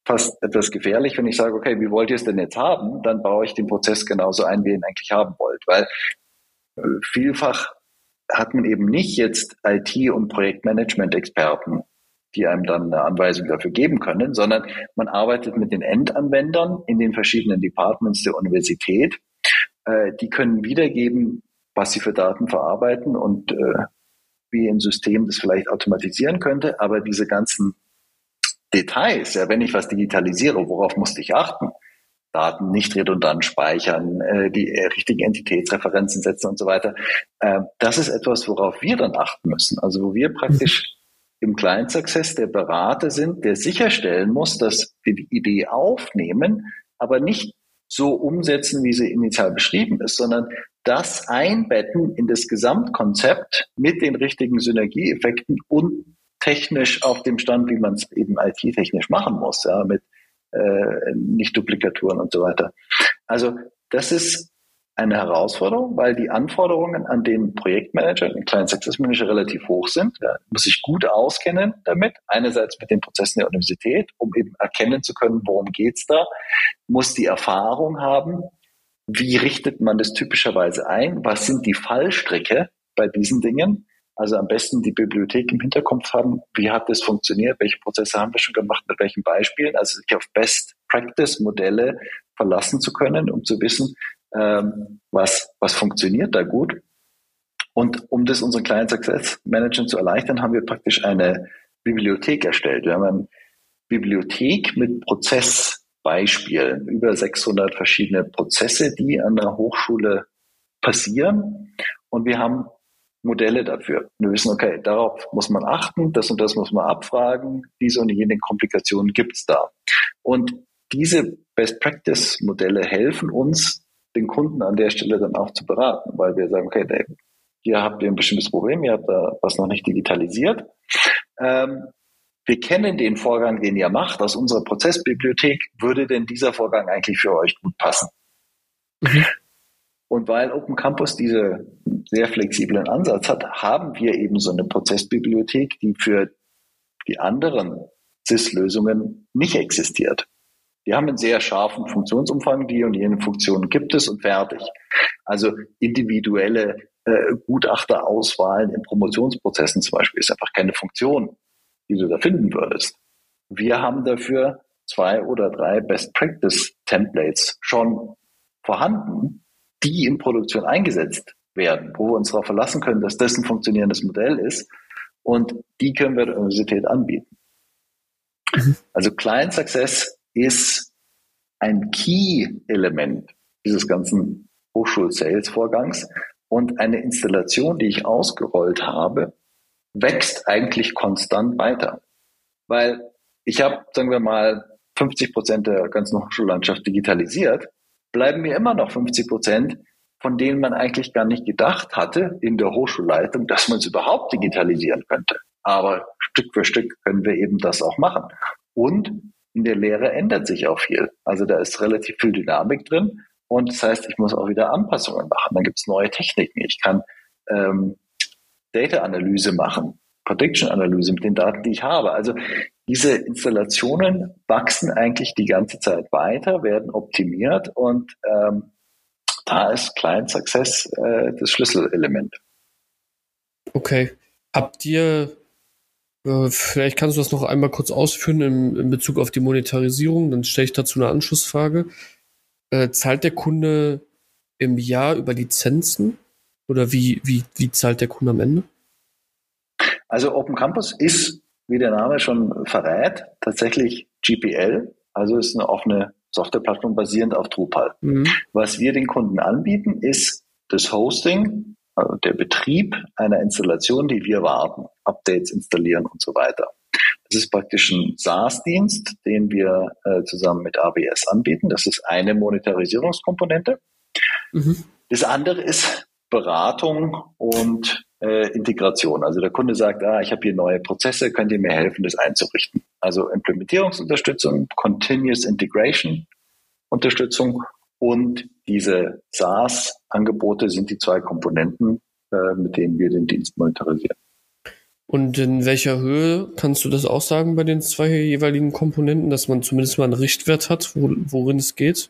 fast etwas gefährlich, wenn ich sage, okay, wie wollt ihr es denn jetzt haben? Dann baue ich den Prozess genauso ein, wie ihr ihn eigentlich haben wollt, weil äh, vielfach hat man eben nicht jetzt IT- und Projektmanagement-Experten, die einem dann eine Anweisung dafür geben können, sondern man arbeitet mit den Endanwendern in den verschiedenen Departments der Universität. Äh, die können wiedergeben, was sie für Daten verarbeiten und äh, wie ein System das vielleicht automatisieren könnte. Aber diese ganzen Details, ja, wenn ich was digitalisiere, worauf musste ich achten? Daten nicht redundant speichern, äh, die äh, richtigen Entitätsreferenzen setzen und so weiter. Äh, das ist etwas, worauf wir dann achten müssen. Also wo wir praktisch im Client Success der Berater sind, der sicherstellen muss, dass wir die Idee aufnehmen, aber nicht so umsetzen, wie sie initial beschrieben ist, sondern das einbetten in das Gesamtkonzept mit den richtigen Synergieeffekten und technisch auf dem Stand, wie man es eben IT-technisch machen muss, ja, mit äh, Nicht-Duplikaturen und so weiter. Also das ist eine Herausforderung, weil die Anforderungen an den Projektmanager, den Client Success Manager relativ hoch sind. Ja, muss sich gut auskennen damit. Einerseits mit den Prozessen der Universität, um eben erkennen zu können, worum geht's da. Muss die Erfahrung haben, wie richtet man das typischerweise ein? Was sind die Fallstricke bei diesen Dingen? Also am besten die Bibliothek im Hinterkopf haben, wie hat das funktioniert, welche Prozesse haben wir schon gemacht, mit welchen Beispielen, also sich auf Best Practice Modelle verlassen zu können, um zu wissen, ähm, was, was funktioniert da gut. Und um das unseren Client Success Managern zu erleichtern, haben wir praktisch eine Bibliothek erstellt. Wir haben eine Bibliothek mit Prozessbeispielen, über 600 verschiedene Prozesse, die an der Hochschule passieren. Und wir haben Modelle dafür. Wir wissen, okay, darauf muss man achten, das und das muss man abfragen, diese und jene Komplikationen gibt's da. Und diese Best-Practice-Modelle helfen uns, den Kunden an der Stelle dann auch zu beraten, weil wir sagen, okay, hier habt ihr ein bestimmtes Problem, ihr habt da was noch nicht digitalisiert. Ähm, wir kennen den Vorgang, den ihr macht aus unserer Prozessbibliothek. Würde denn dieser Vorgang eigentlich für euch gut passen? Mhm. Und weil Open Campus diese sehr flexiblen Ansatz hat, haben wir eben so eine Prozessbibliothek, die für die anderen CIS-Lösungen nicht existiert. Die haben einen sehr scharfen Funktionsumfang, die und jene Funktionen gibt es und fertig. Also individuelle äh, Gutachterauswahlen in Promotionsprozessen zum Beispiel ist einfach keine Funktion, die du da finden würdest. Wir haben dafür zwei oder drei Best Practice Templates schon vorhanden, die in Produktion eingesetzt werden, wo wir uns darauf verlassen können, dass das ein funktionierendes Modell ist und die können wir der Universität anbieten. Mhm. Also Client Success ist ein Key-Element dieses ganzen Hochschul-Sales-Vorgangs und eine Installation, die ich ausgerollt habe, wächst eigentlich konstant weiter. Weil ich habe, sagen wir mal, 50 Prozent der ganzen Hochschullandschaft digitalisiert, bleiben mir immer noch 50 Prozent, von denen man eigentlich gar nicht gedacht hatte in der Hochschulleitung, dass man es überhaupt digitalisieren könnte. Aber Stück für Stück können wir eben das auch machen. Und in der Lehre ändert sich auch viel. Also da ist relativ viel Dynamik drin. Und das heißt, ich muss auch wieder Anpassungen machen. Dann gibt es neue Techniken. Ich kann ähm, Data-Analyse machen Prediction-Analyse mit den Daten, die ich habe. Also diese Installationen wachsen eigentlich die ganze Zeit weiter, werden optimiert und ähm, da ist Client Success äh, das Schlüsselelement. Okay. Habt ihr, vielleicht kannst du das noch einmal kurz ausführen in, in Bezug auf die Monetarisierung, dann stelle ich dazu eine Anschlussfrage. Äh, zahlt der Kunde im Jahr über Lizenzen oder wie, wie, wie zahlt der Kunde am Ende? Also Open Campus ist, wie der Name schon verrät, tatsächlich GPL, also ist eine offene Softwareplattform basierend auf Drupal. Mhm. Was wir den Kunden anbieten, ist das Hosting, also der Betrieb einer Installation, die wir warten, Updates installieren und so weiter. Das ist praktisch ein SaaS-Dienst, den wir äh, zusammen mit ABS anbieten. Das ist eine Monetarisierungskomponente. Mhm. Das andere ist Beratung und äh, Integration. Also der Kunde sagt, ah, ich habe hier neue Prozesse, könnt ihr mir helfen, das einzurichten? Also Implementierungsunterstützung, Continuous Integration Unterstützung und diese SaaS-Angebote sind die zwei Komponenten, äh, mit denen wir den Dienst monetarisieren. Und in welcher Höhe kannst du das auch sagen bei den zwei jeweiligen Komponenten, dass man zumindest mal einen Richtwert hat, wo, worin es geht?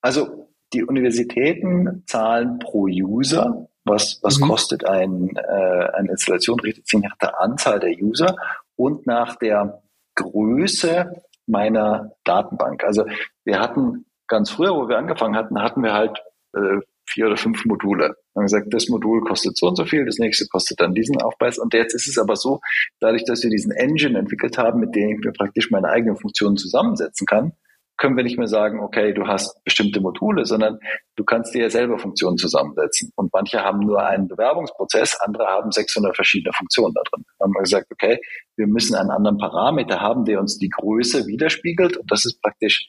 Also die Universitäten zahlen pro User. Was, was mhm. kostet ein, äh, eine Installation? Richtet sich nach der Anzahl der User und nach der Größe meiner Datenbank. Also wir hatten ganz früher, wo wir angefangen hatten, hatten wir halt äh, vier oder fünf Module. Wir haben gesagt, das Modul kostet so und so viel, das nächste kostet dann diesen Aufpreis. Und jetzt ist es aber so, dadurch, dass wir diesen Engine entwickelt haben, mit dem ich mir praktisch meine eigenen Funktionen zusammensetzen kann, können wir nicht mehr sagen, okay, du hast bestimmte Module, sondern du kannst dir ja selber Funktionen zusammensetzen. Und manche haben nur einen Bewerbungsprozess, andere haben 600 verschiedene Funktionen da drin. Dann haben wir gesagt, okay, wir müssen einen anderen Parameter haben, der uns die Größe widerspiegelt. Und das ist praktisch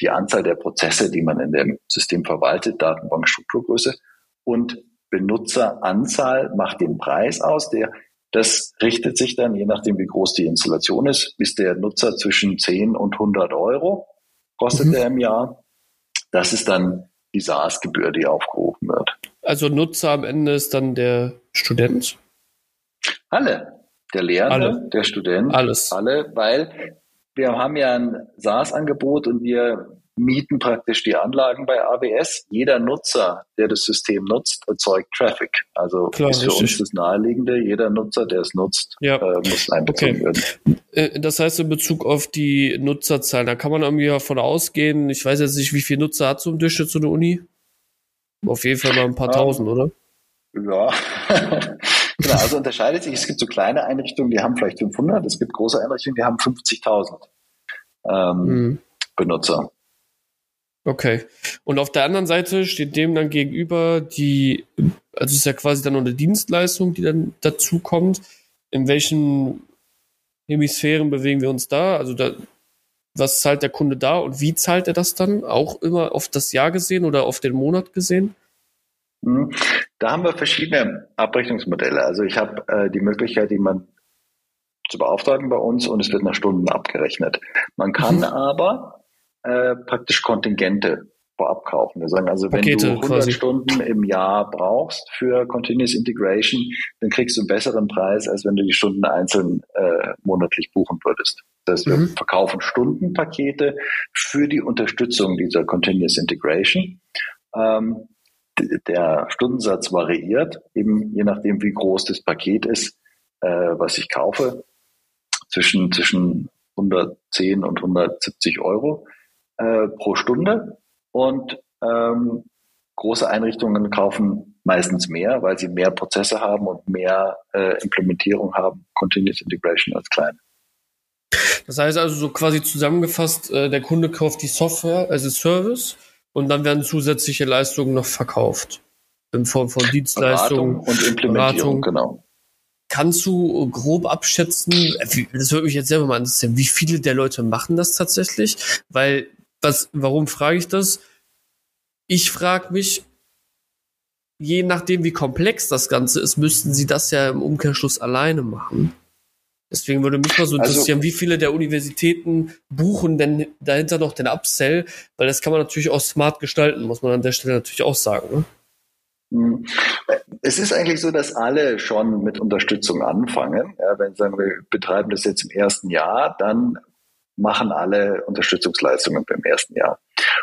die Anzahl der Prozesse, die man in dem System verwaltet, Datenbankstrukturgröße. Und Benutzeranzahl macht den Preis aus, der das richtet sich dann, je nachdem wie groß die Installation ist, bis der Nutzer zwischen 10 und 100 Euro kostet mhm. er im Jahr. Das ist dann die SaaS-Gebühr, die aufgerufen wird. Also Nutzer am Ende ist dann der Student? Alle. Der Lehrende, alle. der Student. Alles. Alle, weil wir haben ja ein SaaS-Angebot und wir mieten praktisch die Anlagen bei AWS. Jeder Nutzer, der das System nutzt, erzeugt Traffic. Also Klar, ist für richtig. uns das Naheliegende. Jeder Nutzer, der es nutzt, ja. äh, muss einbezogen okay. werden. Äh, das heißt in Bezug auf die Nutzerzahlen, da kann man irgendwie davon ausgehen, ich weiß jetzt nicht, wie viele Nutzer hat so im Durchschnitt so eine Uni? Auf jeden Fall mal ein paar ja. tausend, oder? Ja. [laughs] genau, also unterscheidet sich. Es gibt so kleine Einrichtungen, die haben vielleicht 500. Es gibt große Einrichtungen, die haben 50.000 ähm, mhm. Benutzer. Okay. Und auf der anderen Seite steht dem dann gegenüber die, also es ist ja quasi dann noch eine Dienstleistung, die dann dazu kommt. In welchen Hemisphären bewegen wir uns da? Also da, was zahlt der Kunde da und wie zahlt er das dann? Auch immer auf das Jahr gesehen oder auf den Monat gesehen? Mhm. Da haben wir verschiedene Abrechnungsmodelle. Also ich habe äh, die Möglichkeit, jemanden zu beauftragen bei uns und es wird nach Stunden abgerechnet. Man kann mhm. aber äh, praktisch Kontingente vorab kaufen. Wir sagen also, wenn Pakete, du 100 quasi. Stunden im Jahr brauchst für Continuous Integration, dann kriegst du einen besseren Preis, als wenn du die Stunden einzeln äh, monatlich buchen würdest. Das heißt, wir mhm. verkaufen Stundenpakete für die Unterstützung dieser Continuous Integration. Ähm, der Stundensatz variiert, eben je nachdem, wie groß das Paket ist, äh, was ich kaufe, zwischen, zwischen 110 und 170 Euro äh, pro Stunde und ähm, große Einrichtungen kaufen meistens mehr, weil sie mehr Prozesse haben und mehr äh, Implementierung haben, Continuous Integration als kleine. Das heißt also so quasi zusammengefasst, äh, der Kunde kauft die Software als Service und dann werden zusätzliche Leistungen noch verkauft. In Form von Dienstleistungen und Implementierung, Beratung. genau. Kannst du grob abschätzen, das würde mich jetzt selber mal interessieren, wie viele der Leute machen das tatsächlich? Weil was, warum frage ich das? Ich frage mich, je nachdem, wie komplex das Ganze ist, müssten sie das ja im Umkehrschluss alleine machen. Deswegen würde mich mal so also interessieren, also, wie viele der Universitäten buchen denn dahinter noch den Upsell, weil das kann man natürlich auch smart gestalten, muss man an der Stelle natürlich auch sagen. Ne? Hm. Es ist eigentlich so, dass alle schon mit Unterstützung anfangen. Ja, wenn sagen wir betreiben das jetzt im ersten Jahr, dann machen alle Unterstützungsleistungen beim ersten Jahr.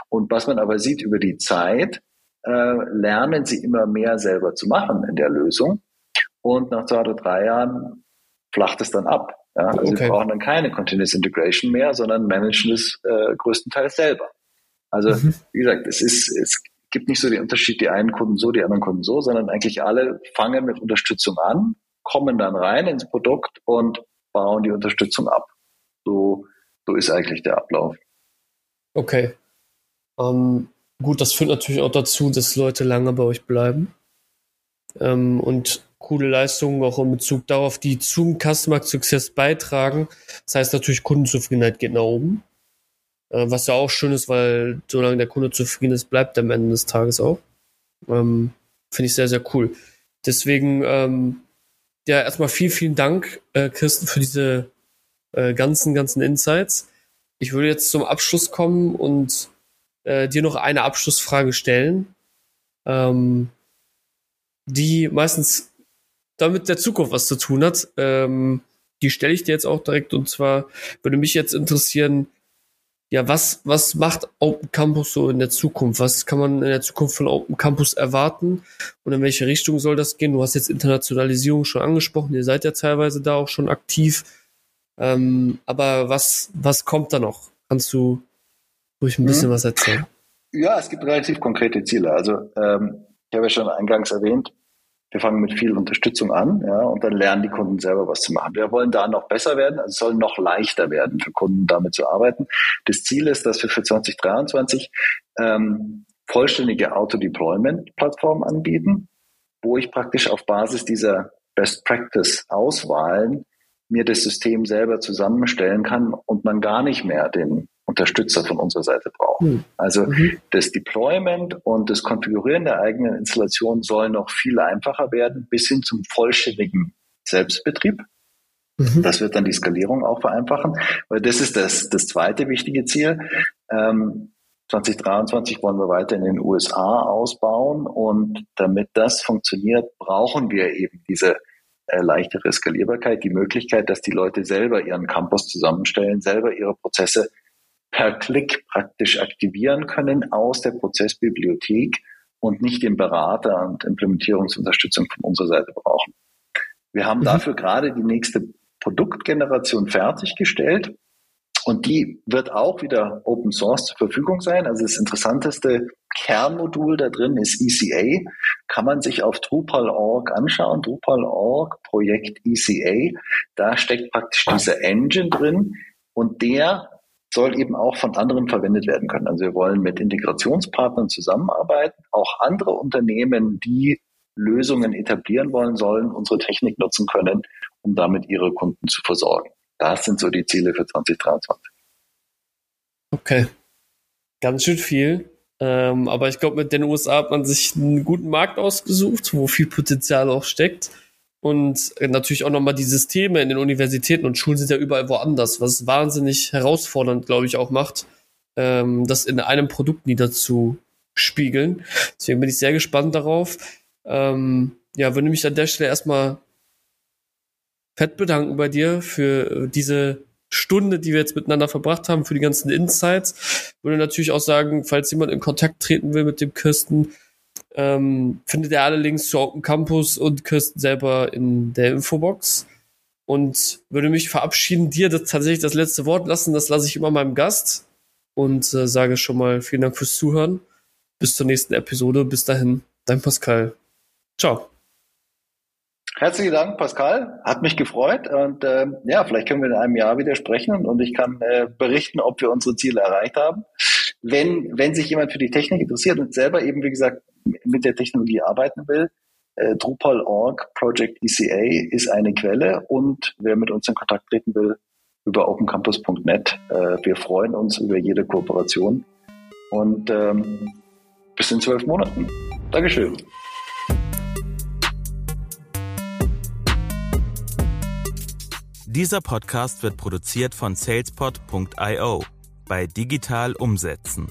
Und was man aber sieht über die Zeit, äh, lernen sie immer mehr selber zu machen in der Lösung. Und nach zwei oder drei Jahren flacht es dann ab. Ja? Also okay. sie brauchen dann keine Continuous Integration mehr, sondern managen es äh, größtenteils selber. Also mhm. wie gesagt, es ist, es gibt nicht so den Unterschied, die einen Kunden so, die anderen Kunden so, sondern eigentlich alle fangen mit Unterstützung an, kommen dann rein ins Produkt und bauen die Unterstützung ab. So, so ist eigentlich der Ablauf. Okay. Ähm, gut, das führt natürlich auch dazu, dass Leute lange bei euch bleiben. Ähm, und coole Leistungen auch in Bezug darauf, die zum Customer Success beitragen. Das heißt natürlich, Kundenzufriedenheit geht nach oben. Äh, was ja auch schön ist, weil solange der Kunde zufrieden ist, bleibt er am Ende des Tages auch. Ähm, Finde ich sehr, sehr cool. Deswegen, ähm, ja, erstmal vielen, vielen Dank, äh, Kirsten, für diese äh, ganzen, ganzen Insights. Ich würde jetzt zum Abschluss kommen und äh, dir noch eine Abschlussfrage stellen, ähm, die meistens damit der Zukunft was zu tun hat. Ähm, die stelle ich dir jetzt auch direkt und zwar würde mich jetzt interessieren, ja, was, was macht Open Campus so in der Zukunft? Was kann man in der Zukunft von Open Campus erwarten? Und in welche Richtung soll das gehen? Du hast jetzt Internationalisierung schon angesprochen, ihr seid ja teilweise da auch schon aktiv. Ähm, aber was, was kommt da noch? Kannst du ruhig ein bisschen mhm. was erzählen? Ja, es gibt relativ konkrete Ziele. Also ähm, ich habe ja schon eingangs erwähnt, wir fangen mit viel Unterstützung an, ja, und dann lernen die Kunden selber was zu machen. Wir wollen da noch besser werden, also es soll noch leichter werden für Kunden damit zu arbeiten. Das Ziel ist, dass wir für 2023 ähm, vollständige Auto-Deployment-Plattformen anbieten, wo ich praktisch auf Basis dieser Best Practice Auswahlen mir das System selber zusammenstellen kann und man gar nicht mehr den Unterstützer von unserer Seite brauchen. Hm. Also mhm. das Deployment und das Konfigurieren der eigenen Installation soll noch viel einfacher werden, bis hin zum vollständigen Selbstbetrieb. Mhm. Das wird dann die Skalierung auch vereinfachen, weil das ist das, das zweite wichtige Ziel. Ähm, 2023 wollen wir weiter in den USA ausbauen und damit das funktioniert, brauchen wir eben diese äh, leichtere Skalierbarkeit, die Möglichkeit, dass die Leute selber ihren Campus zusammenstellen, selber ihre Prozesse per Klick praktisch aktivieren können aus der Prozessbibliothek und nicht den Berater und Implementierungsunterstützung von unserer Seite brauchen. Wir haben mhm. dafür gerade die nächste Produktgeneration fertiggestellt und die wird auch wieder Open Source zur Verfügung sein. Also das interessanteste Kernmodul da drin ist ECA. Kann man sich auf Drupal.org anschauen. Drupal.org Projekt ECA. Da steckt praktisch diese Engine drin und der soll eben auch von anderen verwendet werden können. Also wir wollen mit Integrationspartnern zusammenarbeiten. Auch andere Unternehmen, die Lösungen etablieren wollen, sollen unsere Technik nutzen können, um damit ihre Kunden zu versorgen. Das sind so die Ziele für 2023. Okay. Ganz schön viel. Ähm, aber ich glaube, mit den USA hat man sich einen guten Markt ausgesucht, wo viel Potenzial auch steckt. Und natürlich auch nochmal die Systeme in den Universitäten und Schulen sind ja überall woanders, was wahnsinnig herausfordernd, glaube ich, auch macht, ähm, das in einem Produkt niederzuspiegeln. Deswegen bin ich sehr gespannt darauf. Ähm, ja, würde mich an der Stelle erstmal fett bedanken bei dir für diese Stunde, die wir jetzt miteinander verbracht haben, für die ganzen Insights. Würde natürlich auch sagen, falls jemand in Kontakt treten will mit dem Kirsten, ähm, findet ihr alle Links zu Open Campus und Kirsten selber in der Infobox. Und würde mich verabschieden, dir das tatsächlich das letzte Wort lassen. Das lasse ich immer meinem Gast. Und äh, sage schon mal vielen Dank fürs Zuhören. Bis zur nächsten Episode. Bis dahin, dein Pascal. Ciao. Herzlichen Dank, Pascal. Hat mich gefreut. Und äh, ja, vielleicht können wir in einem Jahr wieder sprechen und ich kann äh, berichten, ob wir unsere Ziele erreicht haben. Wenn, wenn sich jemand für die Technik interessiert und selber eben, wie gesagt, mit der Technologie arbeiten will, äh, Drupal.org Project ECA ist eine Quelle und wer mit uns in Kontakt treten will, über opencampus.net. Äh, wir freuen uns über jede Kooperation und ähm, bis in zwölf Monaten. Dankeschön. Dieser Podcast wird produziert von salespod.io bei Digital Umsetzen.